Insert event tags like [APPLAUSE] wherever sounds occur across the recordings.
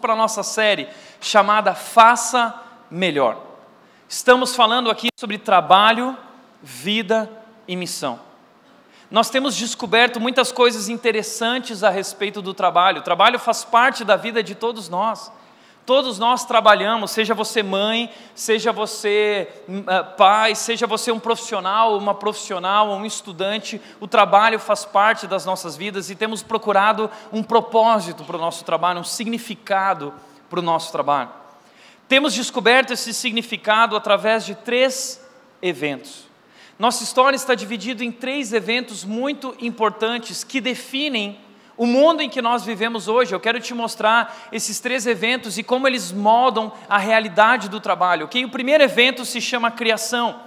Para a nossa série chamada Faça Melhor. Estamos falando aqui sobre trabalho, vida e missão. Nós temos descoberto muitas coisas interessantes a respeito do trabalho. O trabalho faz parte da vida de todos nós. Todos nós trabalhamos, seja você mãe, seja você uh, pai, seja você um profissional, uma profissional, um estudante, o trabalho faz parte das nossas vidas e temos procurado um propósito para o nosso trabalho, um significado para o nosso trabalho. Temos descoberto esse significado através de três eventos. Nossa história está dividida em três eventos muito importantes que definem o mundo em que nós vivemos hoje, eu quero te mostrar esses três eventos e como eles moldam a realidade do trabalho. Okay? O primeiro evento se chama criação.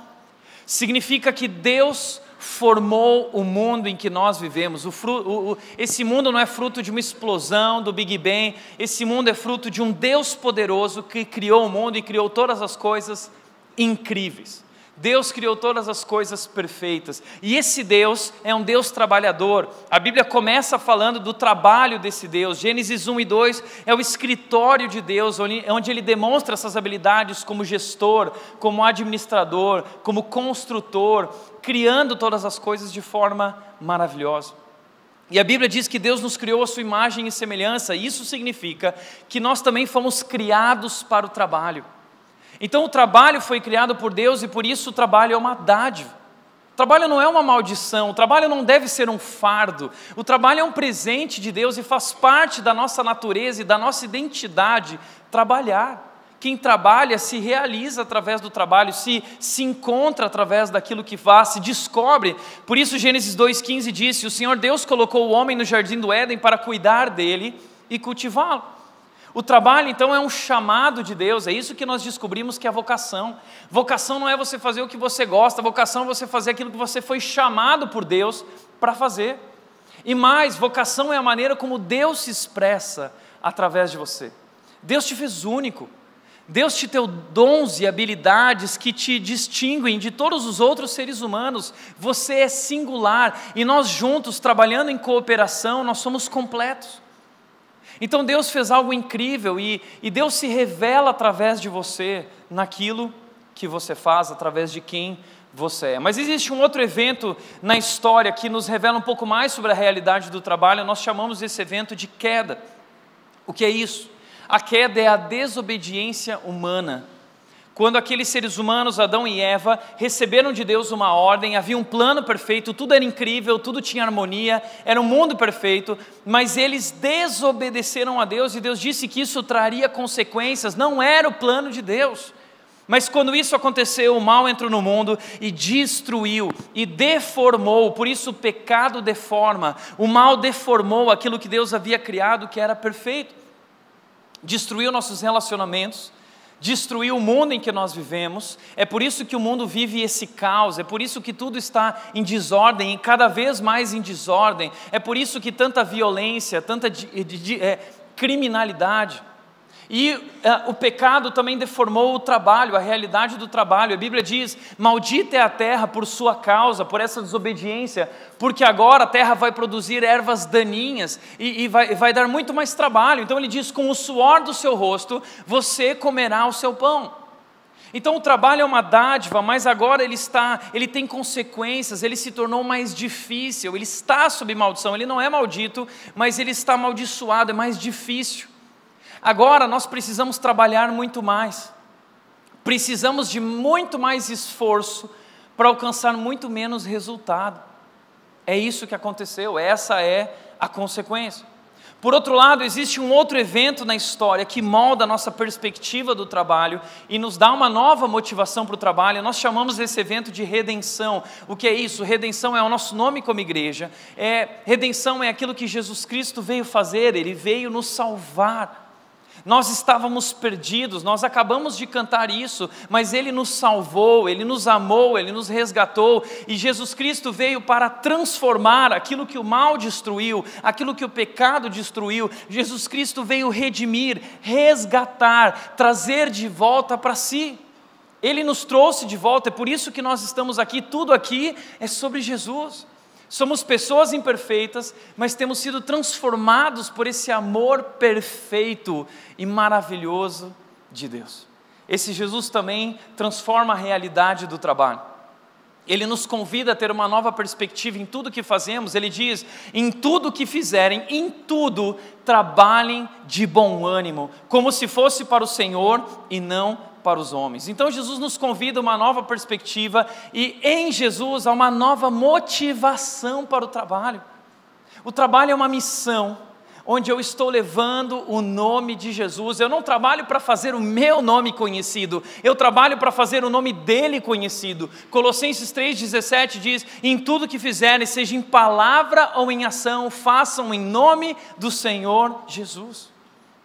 Significa que Deus formou o mundo em que nós vivemos. O fruto, o, esse mundo não é fruto de uma explosão do Big Bang, esse mundo é fruto de um Deus poderoso que criou o mundo e criou todas as coisas incríveis. Deus criou todas as coisas perfeitas. E esse Deus é um Deus trabalhador. A Bíblia começa falando do trabalho desse Deus. Gênesis 1 e 2 é o escritório de Deus, onde ele demonstra essas habilidades como gestor, como administrador, como construtor, criando todas as coisas de forma maravilhosa. E a Bíblia diz que Deus nos criou a sua imagem e semelhança, isso significa que nós também fomos criados para o trabalho. Então o trabalho foi criado por Deus e por isso o trabalho é uma dádiva. O trabalho não é uma maldição, o trabalho não deve ser um fardo. O trabalho é um presente de Deus e faz parte da nossa natureza e da nossa identidade trabalhar. Quem trabalha se realiza através do trabalho, se, se encontra através daquilo que faz, se descobre. Por isso, Gênesis 2,15 disse: O Senhor Deus colocou o homem no jardim do Éden para cuidar dele e cultivá-lo. O trabalho, então, é um chamado de Deus, é isso que nós descobrimos que é a vocação. Vocação não é você fazer o que você gosta, vocação é você fazer aquilo que você foi chamado por Deus para fazer. E mais, vocação é a maneira como Deus se expressa através de você. Deus te fez único. Deus te deu dons e habilidades que te distinguem de todos os outros seres humanos. Você é singular e nós juntos, trabalhando em cooperação, nós somos completos. Então Deus fez algo incrível e, e Deus se revela através de você naquilo que você faz, através de quem você é. Mas existe um outro evento na história que nos revela um pouco mais sobre a realidade do trabalho, nós chamamos esse evento de queda. O que é isso? A queda é a desobediência humana. Quando aqueles seres humanos, Adão e Eva, receberam de Deus uma ordem, havia um plano perfeito, tudo era incrível, tudo tinha harmonia, era um mundo perfeito, mas eles desobedeceram a Deus e Deus disse que isso traria consequências, não era o plano de Deus. Mas quando isso aconteceu, o mal entrou no mundo e destruiu e deformou, por isso o pecado deforma, o mal deformou aquilo que Deus havia criado que era perfeito, destruiu nossos relacionamentos destruiu o mundo em que nós vivemos, é por isso que o mundo vive esse caos, é por isso que tudo está em desordem e cada vez mais em desordem, é por isso que tanta violência, tanta de, de, de, é, criminalidade. E uh, o pecado também deformou o trabalho, a realidade do trabalho. A Bíblia diz: Maldita é a terra por sua causa, por essa desobediência, porque agora a terra vai produzir ervas daninhas e, e vai, vai dar muito mais trabalho. Então ele diz: Com o suor do seu rosto você comerá o seu pão. Então o trabalho é uma dádiva, mas agora ele está, ele tem consequências, ele se tornou mais difícil, ele está sob maldição, ele não é maldito, mas ele está amaldiçoado, é mais difícil. Agora nós precisamos trabalhar muito mais, precisamos de muito mais esforço para alcançar muito menos resultado. É isso que aconteceu, essa é a consequência. Por outro lado, existe um outro evento na história que molda a nossa perspectiva do trabalho e nos dá uma nova motivação para o trabalho. Nós chamamos esse evento de redenção. O que é isso? Redenção é o nosso nome como igreja. É, redenção é aquilo que Jesus Cristo veio fazer, ele veio nos salvar. Nós estávamos perdidos, nós acabamos de cantar isso, mas Ele nos salvou, Ele nos amou, Ele nos resgatou, e Jesus Cristo veio para transformar aquilo que o mal destruiu, aquilo que o pecado destruiu. Jesus Cristo veio redimir, resgatar, trazer de volta para si. Ele nos trouxe de volta, é por isso que nós estamos aqui, tudo aqui é sobre Jesus Somos pessoas imperfeitas, mas temos sido transformados por esse amor perfeito e maravilhoso de Deus. Esse Jesus também transforma a realidade do trabalho. Ele nos convida a ter uma nova perspectiva em tudo que fazemos. Ele diz: em tudo que fizerem, em tudo, trabalhem de bom ânimo, como se fosse para o Senhor e não para os homens. Então Jesus nos convida a uma nova perspectiva e em Jesus há uma nova motivação para o trabalho. O trabalho é uma missão onde eu estou levando o nome de Jesus. Eu não trabalho para fazer o meu nome conhecido, eu trabalho para fazer o nome dele conhecido. Colossenses 3,17 diz: Em tudo que fizerem, seja em palavra ou em ação, façam em nome do Senhor Jesus.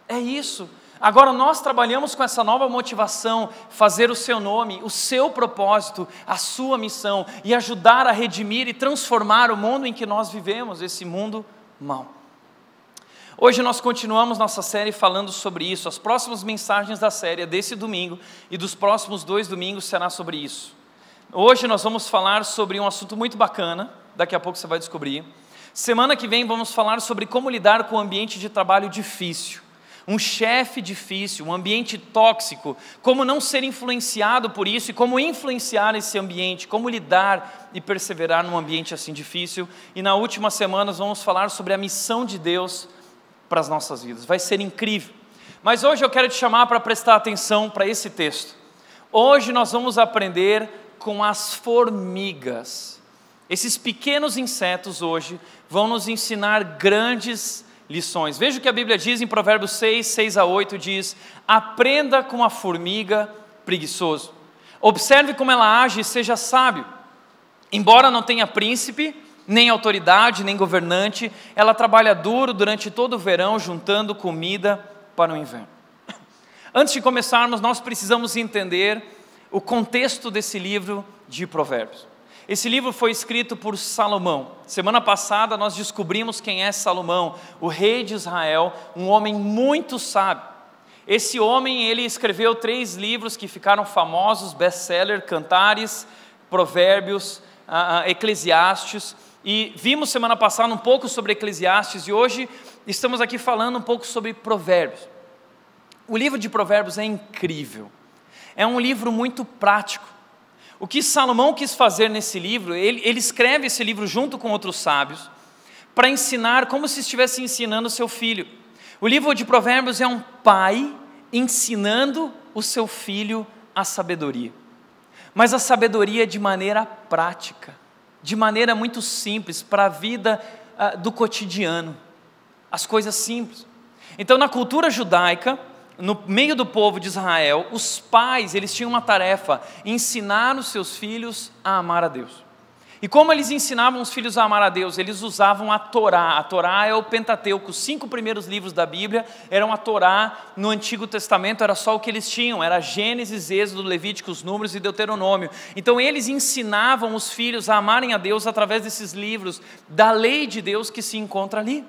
É isso. Agora nós trabalhamos com essa nova motivação, fazer o seu nome, o seu propósito, a sua missão e ajudar a redimir e transformar o mundo em que nós vivemos, esse mundo mau. Hoje nós continuamos nossa série falando sobre isso. As próximas mensagens da série desse domingo e dos próximos dois domingos será sobre isso. Hoje nós vamos falar sobre um assunto muito bacana, daqui a pouco você vai descobrir. Semana que vem vamos falar sobre como lidar com o ambiente de trabalho difícil um chefe difícil, um ambiente tóxico, como não ser influenciado por isso e como influenciar esse ambiente, como lidar e perseverar num ambiente assim difícil. E na última semana nós vamos falar sobre a missão de Deus para as nossas vidas. Vai ser incrível. Mas hoje eu quero te chamar para prestar atenção para esse texto. Hoje nós vamos aprender com as formigas. Esses pequenos insetos hoje vão nos ensinar grandes lições. Veja o que a Bíblia diz em Provérbios 6, 6 a 8: diz: Aprenda com a formiga preguiçoso. Observe como ela age e seja sábio. Embora não tenha príncipe, nem autoridade, nem governante, ela trabalha duro durante todo o verão, juntando comida para o inverno. [COUGHS] Antes de começarmos, nós precisamos entender o contexto desse livro de Provérbios. Esse livro foi escrito por Salomão. Semana passada nós descobrimos quem é Salomão, o rei de Israel, um homem muito sábio. Esse homem, ele escreveu três livros que ficaram famosos, best-seller, Cantares, Provérbios, uh, uh, Eclesiastes. E vimos semana passada um pouco sobre Eclesiastes e hoje estamos aqui falando um pouco sobre Provérbios. O livro de Provérbios é incrível. É um livro muito prático. O que Salomão quis fazer nesse livro, ele, ele escreve esse livro junto com outros sábios, para ensinar como se estivesse ensinando seu filho. O livro de Provérbios é um pai ensinando o seu filho a sabedoria, mas a sabedoria de maneira prática, de maneira muito simples, para a vida uh, do cotidiano, as coisas simples. Então, na cultura judaica, no meio do povo de Israel, os pais, eles tinham uma tarefa, ensinar os seus filhos a amar a Deus. E como eles ensinavam os filhos a amar a Deus? Eles usavam a Torá. A Torá é o Pentateuco. Os cinco primeiros livros da Bíblia eram a Torá. No Antigo Testamento era só o que eles tinham. Era Gênesis, Êxodo, Levíticos, Números e Deuteronômio. Então eles ensinavam os filhos a amarem a Deus através desses livros, da lei de Deus que se encontra ali.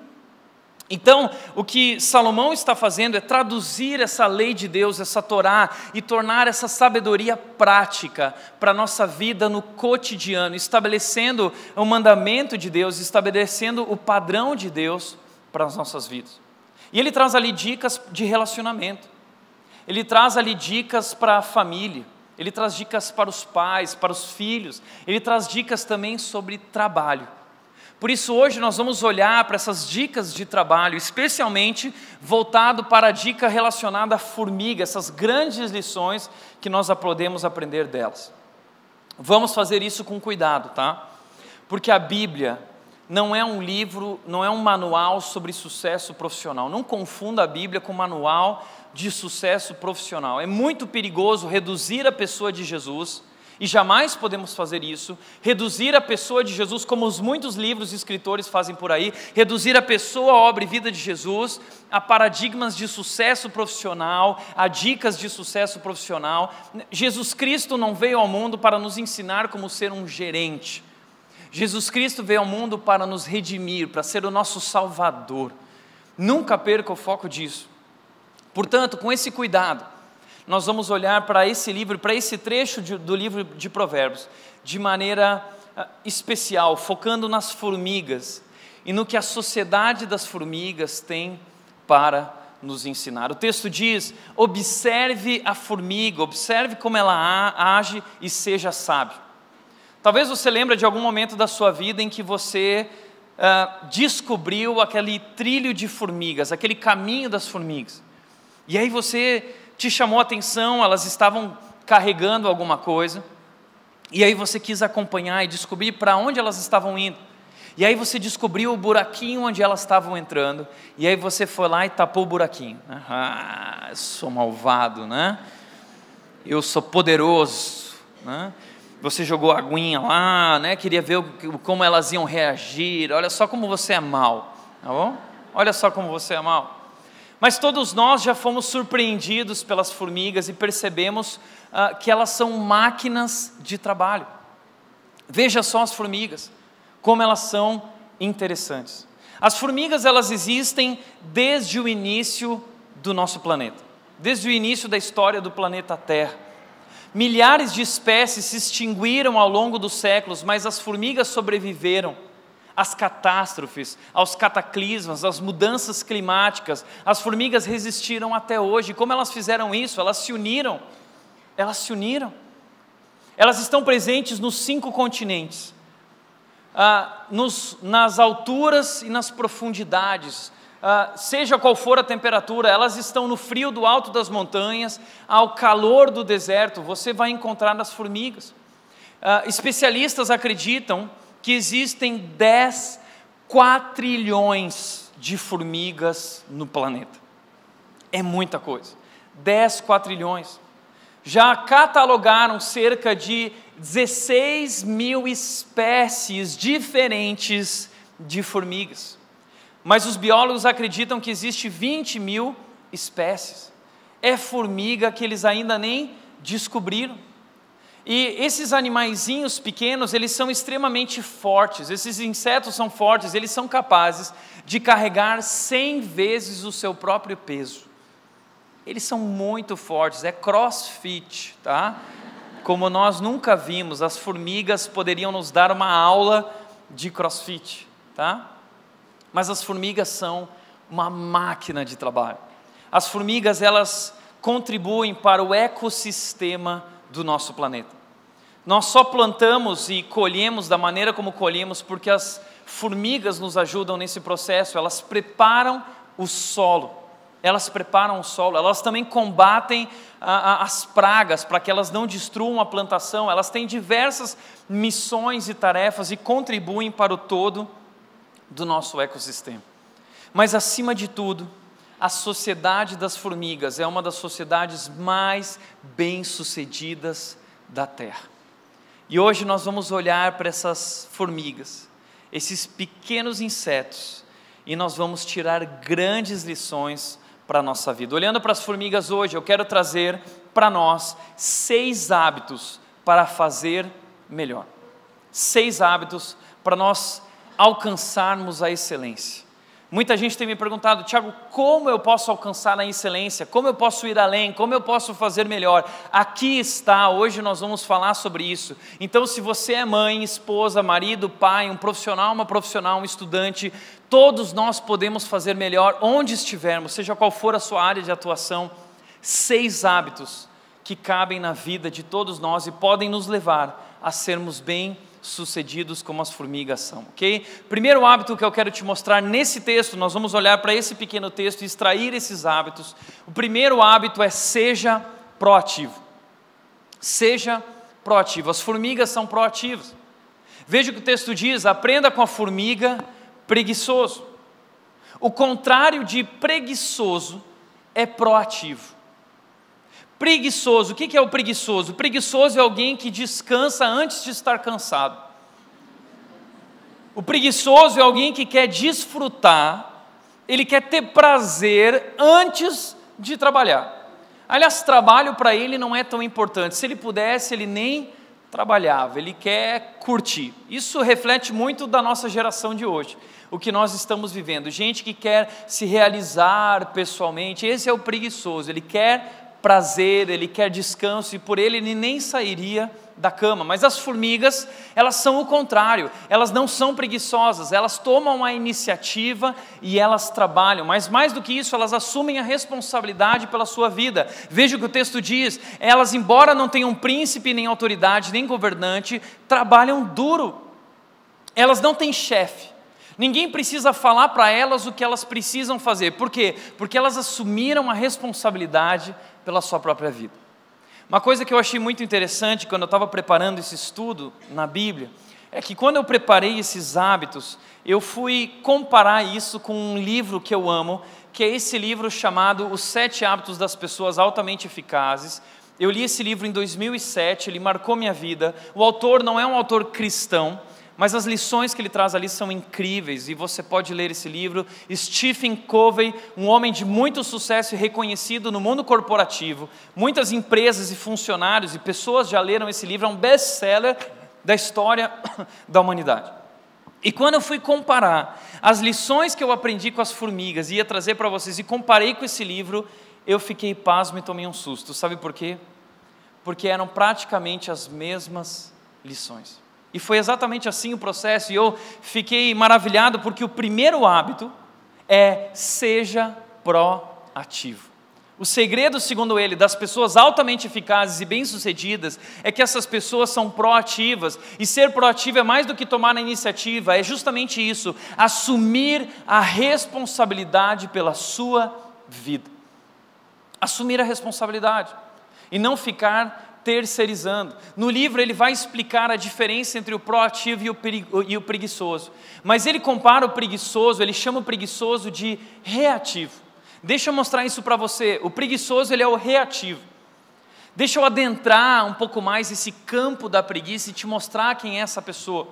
Então, o que Salomão está fazendo é traduzir essa lei de Deus, essa Torá, e tornar essa sabedoria prática para a nossa vida no cotidiano, estabelecendo o mandamento de Deus, estabelecendo o padrão de Deus para as nossas vidas. E ele traz ali dicas de relacionamento, ele traz ali dicas para a família, ele traz dicas para os pais, para os filhos, ele traz dicas também sobre trabalho. Por isso, hoje nós vamos olhar para essas dicas de trabalho, especialmente voltado para a dica relacionada à formiga, essas grandes lições que nós podemos aprender delas. Vamos fazer isso com cuidado, tá? Porque a Bíblia não é um livro, não é um manual sobre sucesso profissional. Não confunda a Bíblia com manual de sucesso profissional. É muito perigoso reduzir a pessoa de Jesus e jamais podemos fazer isso, reduzir a pessoa de Jesus, como os muitos livros e escritores fazem por aí, reduzir a pessoa, a obra e vida de Jesus a paradigmas de sucesso profissional, a dicas de sucesso profissional. Jesus Cristo não veio ao mundo para nos ensinar como ser um gerente. Jesus Cristo veio ao mundo para nos redimir, para ser o nosso Salvador. Nunca perca o foco disso. Portanto, com esse cuidado, nós vamos olhar para esse livro, para esse trecho de, do livro de Provérbios, de maneira ah, especial, focando nas formigas e no que a sociedade das formigas tem para nos ensinar. O texto diz: observe a formiga, observe como ela age e seja sábio. Talvez você lembre de algum momento da sua vida em que você uh, descobriu aquele trilho de formigas, aquele caminho das formigas. E aí você te chamou a atenção, elas estavam carregando alguma coisa, e aí você quis acompanhar e descobrir para onde elas estavam indo. E aí você descobriu o buraquinho onde elas estavam entrando, e aí você foi lá e tapou o buraquinho. Ah, sou malvado, né? Eu sou poderoso, né? Você jogou a aguinha lá, né? Queria ver como elas iam reagir. Olha só como você é mal, tá bom? Olha só como você é mal. Mas todos nós já fomos surpreendidos pelas formigas e percebemos ah, que elas são máquinas de trabalho. Veja só as formigas como elas são interessantes. As formigas elas existem desde o início do nosso planeta, desde o início da história do planeta Terra. Milhares de espécies se extinguiram ao longo dos séculos, mas as formigas sobreviveram às catástrofes, aos cataclismas, às mudanças climáticas. As formigas resistiram até hoje. Como elas fizeram isso? Elas se uniram. Elas se uniram. Elas estão presentes nos cinco continentes ah, nos, nas alturas e nas profundidades, ah, seja qual for a temperatura, elas estão no frio do alto das montanhas, ao calor do deserto, você vai encontrar nas formigas. Ah, especialistas acreditam que existem 10 quatrilhões de formigas no planeta. É muita coisa. 10 quatrilhões. Já catalogaram cerca de 16 mil espécies diferentes de formigas. Mas os biólogos acreditam que existe 20 mil espécies. É formiga que eles ainda nem descobriram. E esses animaizinhos pequenos, eles são extremamente fortes. Esses insetos são fortes, eles são capazes de carregar 100 vezes o seu próprio peso. Eles são muito fortes, é crossfit, tá? como nós nunca vimos, as formigas poderiam nos dar uma aula de crossfit, tá? Mas as formigas são uma máquina de trabalho. As formigas, elas contribuem para o ecossistema do nosso planeta. Nós só plantamos e colhemos da maneira como colhemos porque as formigas nos ajudam nesse processo, elas preparam o solo elas preparam o solo, elas também combatem as pragas para que elas não destruam a plantação, elas têm diversas missões e tarefas e contribuem para o todo do nosso ecossistema. Mas acima de tudo, a sociedade das formigas é uma das sociedades mais bem-sucedidas da Terra. E hoje nós vamos olhar para essas formigas, esses pequenos insetos, e nós vamos tirar grandes lições para a nossa vida. Olhando para as formigas hoje, eu quero trazer para nós seis hábitos para fazer melhor. Seis hábitos para nós alcançarmos a excelência. Muita gente tem me perguntado, Tiago, como eu posso alcançar a excelência? Como eu posso ir além? Como eu posso fazer melhor? Aqui está, hoje nós vamos falar sobre isso. Então, se você é mãe, esposa, marido, pai, um profissional, uma profissional, um estudante, todos nós podemos fazer melhor onde estivermos, seja qual for a sua área de atuação. Seis hábitos que cabem na vida de todos nós e podem nos levar a sermos bem sucedidos como as formigas são, ok? Primeiro hábito que eu quero te mostrar nesse texto, nós vamos olhar para esse pequeno texto e extrair esses hábitos. O primeiro hábito é seja proativo. Seja proativo. As formigas são proativas. Veja o que o texto diz: aprenda com a formiga preguiçoso. O contrário de preguiçoso é proativo. Preguiçoso, o que é o preguiçoso? O preguiçoso é alguém que descansa antes de estar cansado. O preguiçoso é alguém que quer desfrutar, ele quer ter prazer antes de trabalhar. Aliás, trabalho para ele não é tão importante. Se ele pudesse, ele nem trabalhava, ele quer curtir. Isso reflete muito da nossa geração de hoje, o que nós estamos vivendo. Gente que quer se realizar pessoalmente, esse é o preguiçoso, ele quer prazer, ele quer descanso e por ele ele nem sairia da cama, mas as formigas, elas são o contrário, elas não são preguiçosas, elas tomam a iniciativa e elas trabalham, mas mais do que isso, elas assumem a responsabilidade pela sua vida. Veja o que o texto diz: elas, embora não tenham príncipe, nem autoridade, nem governante, trabalham duro, elas não têm chefe. Ninguém precisa falar para elas o que elas precisam fazer. Por quê? Porque elas assumiram a responsabilidade pela sua própria vida. Uma coisa que eu achei muito interessante quando eu estava preparando esse estudo na Bíblia é que quando eu preparei esses hábitos, eu fui comparar isso com um livro que eu amo, que é esse livro chamado Os Sete Hábitos das Pessoas Altamente Eficazes. Eu li esse livro em 2007, ele marcou minha vida. O autor não é um autor cristão, mas as lições que ele traz ali são incríveis e você pode ler esse livro. Stephen Covey, um homem de muito sucesso e reconhecido no mundo corporativo. Muitas empresas e funcionários e pessoas já leram esse livro, é um best-seller da história [COUGHS] da humanidade. E quando eu fui comparar as lições que eu aprendi com as formigas e ia trazer para vocês e comparei com esse livro, eu fiquei pasmo e tomei um susto. Sabe por quê? Porque eram praticamente as mesmas lições. E foi exatamente assim o processo, e eu fiquei maravilhado porque o primeiro hábito é seja proativo. O segredo, segundo ele, das pessoas altamente eficazes e bem-sucedidas é que essas pessoas são proativas. E ser proativo é mais do que tomar a iniciativa, é justamente isso: assumir a responsabilidade pela sua vida. Assumir a responsabilidade e não ficar terceirizando. No livro ele vai explicar a diferença entre o proativo e o preguiçoso. Mas ele compara o preguiçoso, ele chama o preguiçoso de reativo. Deixa eu mostrar isso para você. O preguiçoso ele é o reativo. Deixa eu adentrar um pouco mais esse campo da preguiça e te mostrar quem é essa pessoa.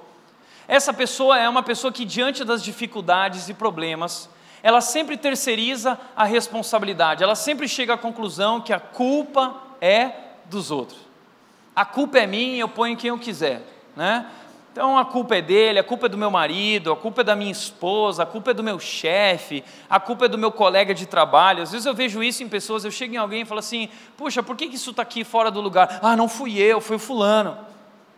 Essa pessoa é uma pessoa que diante das dificuldades e problemas, ela sempre terceiriza a responsabilidade. Ela sempre chega à conclusão que a culpa é dos outros. A culpa é minha, eu ponho quem eu quiser, né? Então a culpa é dele, a culpa é do meu marido, a culpa é da minha esposa, a culpa é do meu chefe, a culpa é do meu colega de trabalho. Às vezes eu vejo isso em pessoas, eu chego em alguém e falo assim: puxa, por que isso está aqui fora do lugar? Ah, não fui eu, foi o fulano.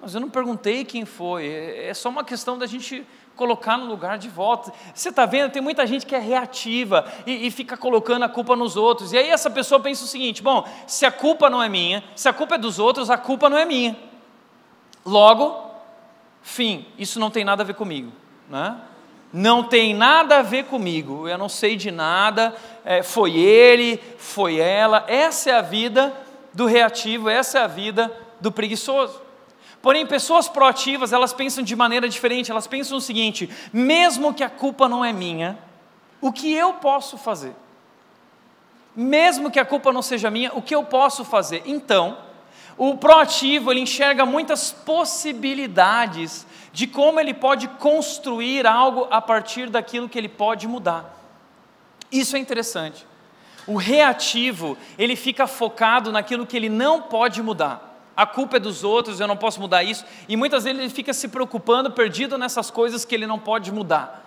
Mas eu não perguntei quem foi, é, é só uma questão da gente colocar no lugar de volta. Você está vendo? Tem muita gente que é reativa e, e, fica colocando a culpa nos outros. E aí essa pessoa pensa o seguinte: bom, se a culpa não é minha, se a culpa é dos outros, a culpa não é minha. Logo, fim, isso não tem nada a ver comigo. Né? Não tem nada a ver comigo, eu não sei de nada, é, foi ele, foi ela. Essa é a vida do reativo, essa é a vida do preguiçoso. Porém, pessoas proativas, elas pensam de maneira diferente, elas pensam o seguinte: mesmo que a culpa não é minha, o que eu posso fazer? Mesmo que a culpa não seja minha, o que eu posso fazer? Então, o proativo, ele enxerga muitas possibilidades de como ele pode construir algo a partir daquilo que ele pode mudar. Isso é interessante. O reativo, ele fica focado naquilo que ele não pode mudar a culpa é dos outros, eu não posso mudar isso, e muitas vezes ele fica se preocupando, perdido nessas coisas que ele não pode mudar.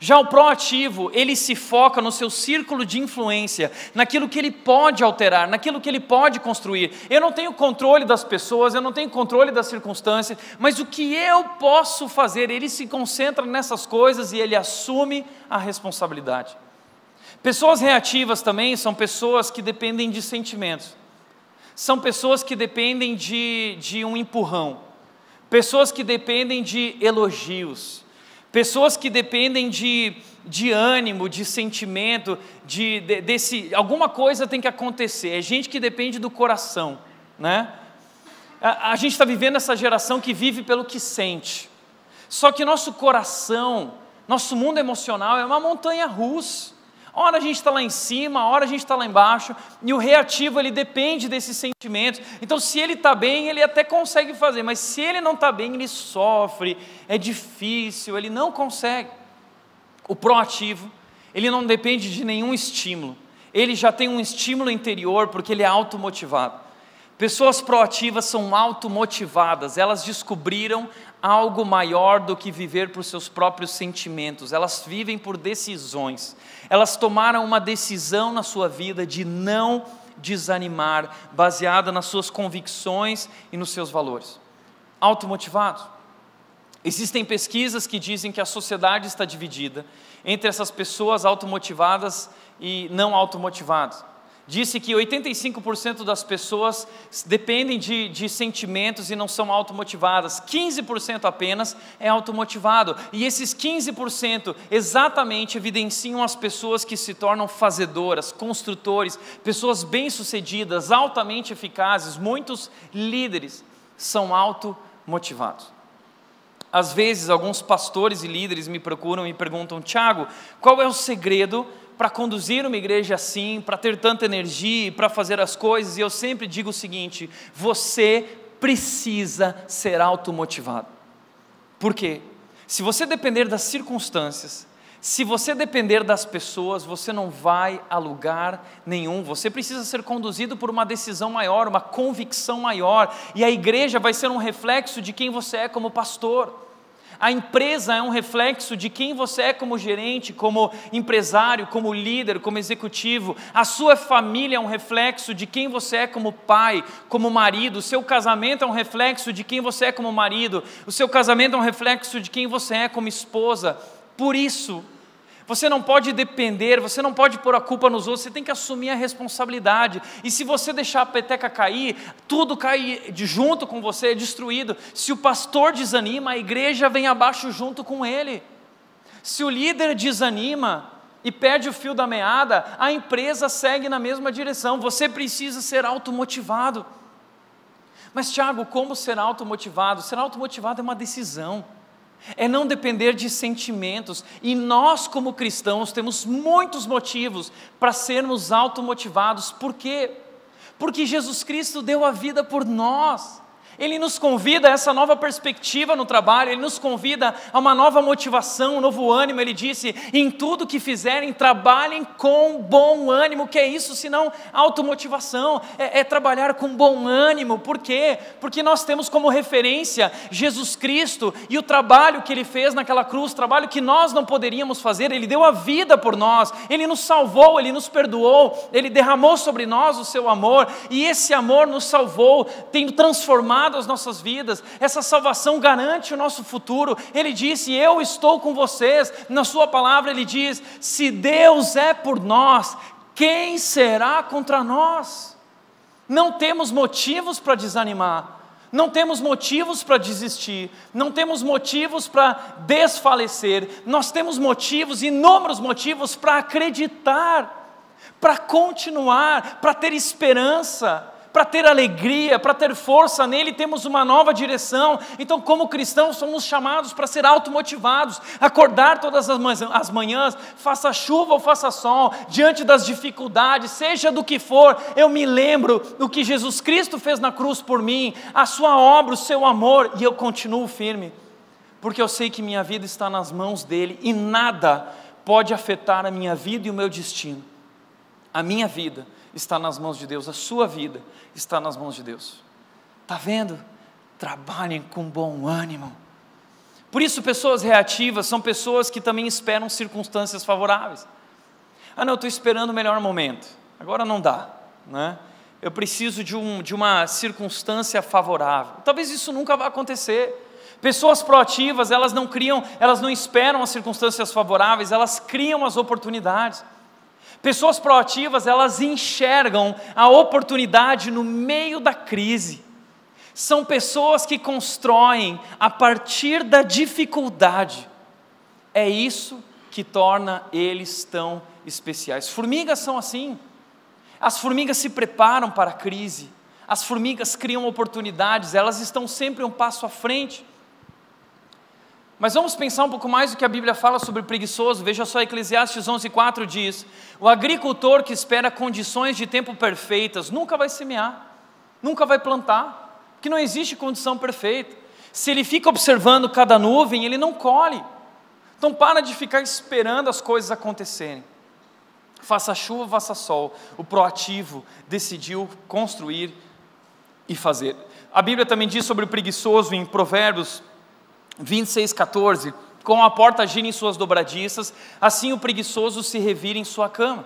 Já o proativo, ele se foca no seu círculo de influência, naquilo que ele pode alterar, naquilo que ele pode construir. Eu não tenho controle das pessoas, eu não tenho controle das circunstâncias, mas o que eu posso fazer? Ele se concentra nessas coisas e ele assume a responsabilidade. Pessoas reativas também são pessoas que dependem de sentimentos são pessoas que dependem de, de um empurrão, pessoas que dependem de elogios, pessoas que dependem de, de ânimo, de sentimento, de, de, desse alguma coisa tem que acontecer. É gente que depende do coração, né? A, a gente está vivendo essa geração que vive pelo que sente. Só que nosso coração, nosso mundo emocional é uma montanha russa. Hora a gente está lá em cima, hora a gente está lá embaixo, e o reativo ele depende desses sentimentos. Então, se ele está bem, ele até consegue fazer, mas se ele não está bem, ele sofre, é difícil, ele não consegue. O proativo, ele não depende de nenhum estímulo, ele já tem um estímulo interior porque ele é automotivado. Pessoas proativas são automotivadas, elas descobriram algo maior do que viver por seus próprios sentimentos, elas vivem por decisões, elas tomaram uma decisão na sua vida de não desanimar, baseada nas suas convicções e nos seus valores. automotivados. Existem pesquisas que dizem que a sociedade está dividida entre essas pessoas automotivadas e não automotivadas disse que 85% das pessoas dependem de, de sentimentos e não são automotivadas, 15% apenas é automotivado, e esses 15% exatamente evidenciam as pessoas que se tornam fazedoras, construtores, pessoas bem-sucedidas, altamente eficazes, muitos líderes são automotivados. Às vezes, alguns pastores e líderes me procuram e perguntam: Tiago, qual é o segredo para conduzir uma igreja assim, para ter tanta energia, para fazer as coisas, e eu sempre digo o seguinte: você precisa ser automotivado. Por quê? Se você depender das circunstâncias, se você depender das pessoas, você não vai a lugar nenhum. Você precisa ser conduzido por uma decisão maior, uma convicção maior, e a igreja vai ser um reflexo de quem você é como pastor. A empresa é um reflexo de quem você é como gerente, como empresário, como líder, como executivo. A sua família é um reflexo de quem você é como pai, como marido. O seu casamento é um reflexo de quem você é como marido. O seu casamento é um reflexo de quem você é como esposa. Por isso, você não pode depender, você não pode pôr a culpa nos outros, você tem que assumir a responsabilidade. E se você deixar a peteca cair, tudo cai junto com você, é destruído. Se o pastor desanima, a igreja vem abaixo junto com ele. Se o líder desanima, e perde o fio da meada, a empresa segue na mesma direção. Você precisa ser automotivado. Mas, Tiago, como ser automotivado? Ser automotivado é uma decisão é não depender de sentimentos. E nós, como cristãos, temos muitos motivos para sermos automotivados. Por quê? Porque Jesus Cristo deu a vida por nós. Ele nos convida a essa nova perspectiva no trabalho, ele nos convida a uma nova motivação, um novo ânimo. Ele disse: em tudo que fizerem, trabalhem com bom ânimo. O que é isso senão automotivação? É, é trabalhar com bom ânimo. Por quê? Porque nós temos como referência Jesus Cristo e o trabalho que ele fez naquela cruz, trabalho que nós não poderíamos fazer. Ele deu a vida por nós, ele nos salvou, ele nos perdoou, ele derramou sobre nós o seu amor e esse amor nos salvou, tendo transformado as nossas vidas, essa salvação garante o nosso futuro. Ele disse: Eu estou com vocês. Na Sua palavra, Ele diz: Se Deus é por nós, quem será contra nós? Não temos motivos para desanimar. Não temos motivos para desistir, não temos motivos para desfalecer, nós temos motivos, inúmeros motivos para acreditar, para continuar, para ter esperança para ter alegria, para ter força nele, temos uma nova direção. Então, como cristãos, somos chamados para ser automotivados, acordar todas as manhãs, faça chuva ou faça sol, diante das dificuldades, seja do que for, eu me lembro do que Jesus Cristo fez na cruz por mim, a sua obra, o seu amor, e eu continuo firme, porque eu sei que minha vida está nas mãos dele e nada pode afetar a minha vida e o meu destino. A minha vida está nas mãos de Deus, a sua vida está nas mãos de Deus. Está vendo? Trabalhem com bom ânimo. Por isso, pessoas reativas são pessoas que também esperam circunstâncias favoráveis. Ah, não, eu estou esperando o melhor momento. Agora não dá, né? Eu preciso de, um, de uma circunstância favorável. Talvez isso nunca vá acontecer. Pessoas proativas, elas não criam, elas não esperam as circunstâncias favoráveis, elas criam as oportunidades. Pessoas proativas, elas enxergam a oportunidade no meio da crise. São pessoas que constroem a partir da dificuldade. É isso que torna eles tão especiais. Formigas são assim. As formigas se preparam para a crise. As formigas criam oportunidades, elas estão sempre um passo à frente. Mas vamos pensar um pouco mais do que a Bíblia fala sobre o preguiçoso. Veja só, Eclesiastes 11:4 diz: "O agricultor que espera condições de tempo perfeitas nunca vai semear, nunca vai plantar, que não existe condição perfeita. Se ele fica observando cada nuvem, ele não colhe. Então para de ficar esperando as coisas acontecerem. Faça chuva, faça sol. O proativo decidiu construir e fazer. A Bíblia também diz sobre o preguiçoso em Provérbios 26, 14. Com a porta gira em suas dobradiças, assim o preguiçoso se revira em sua cama.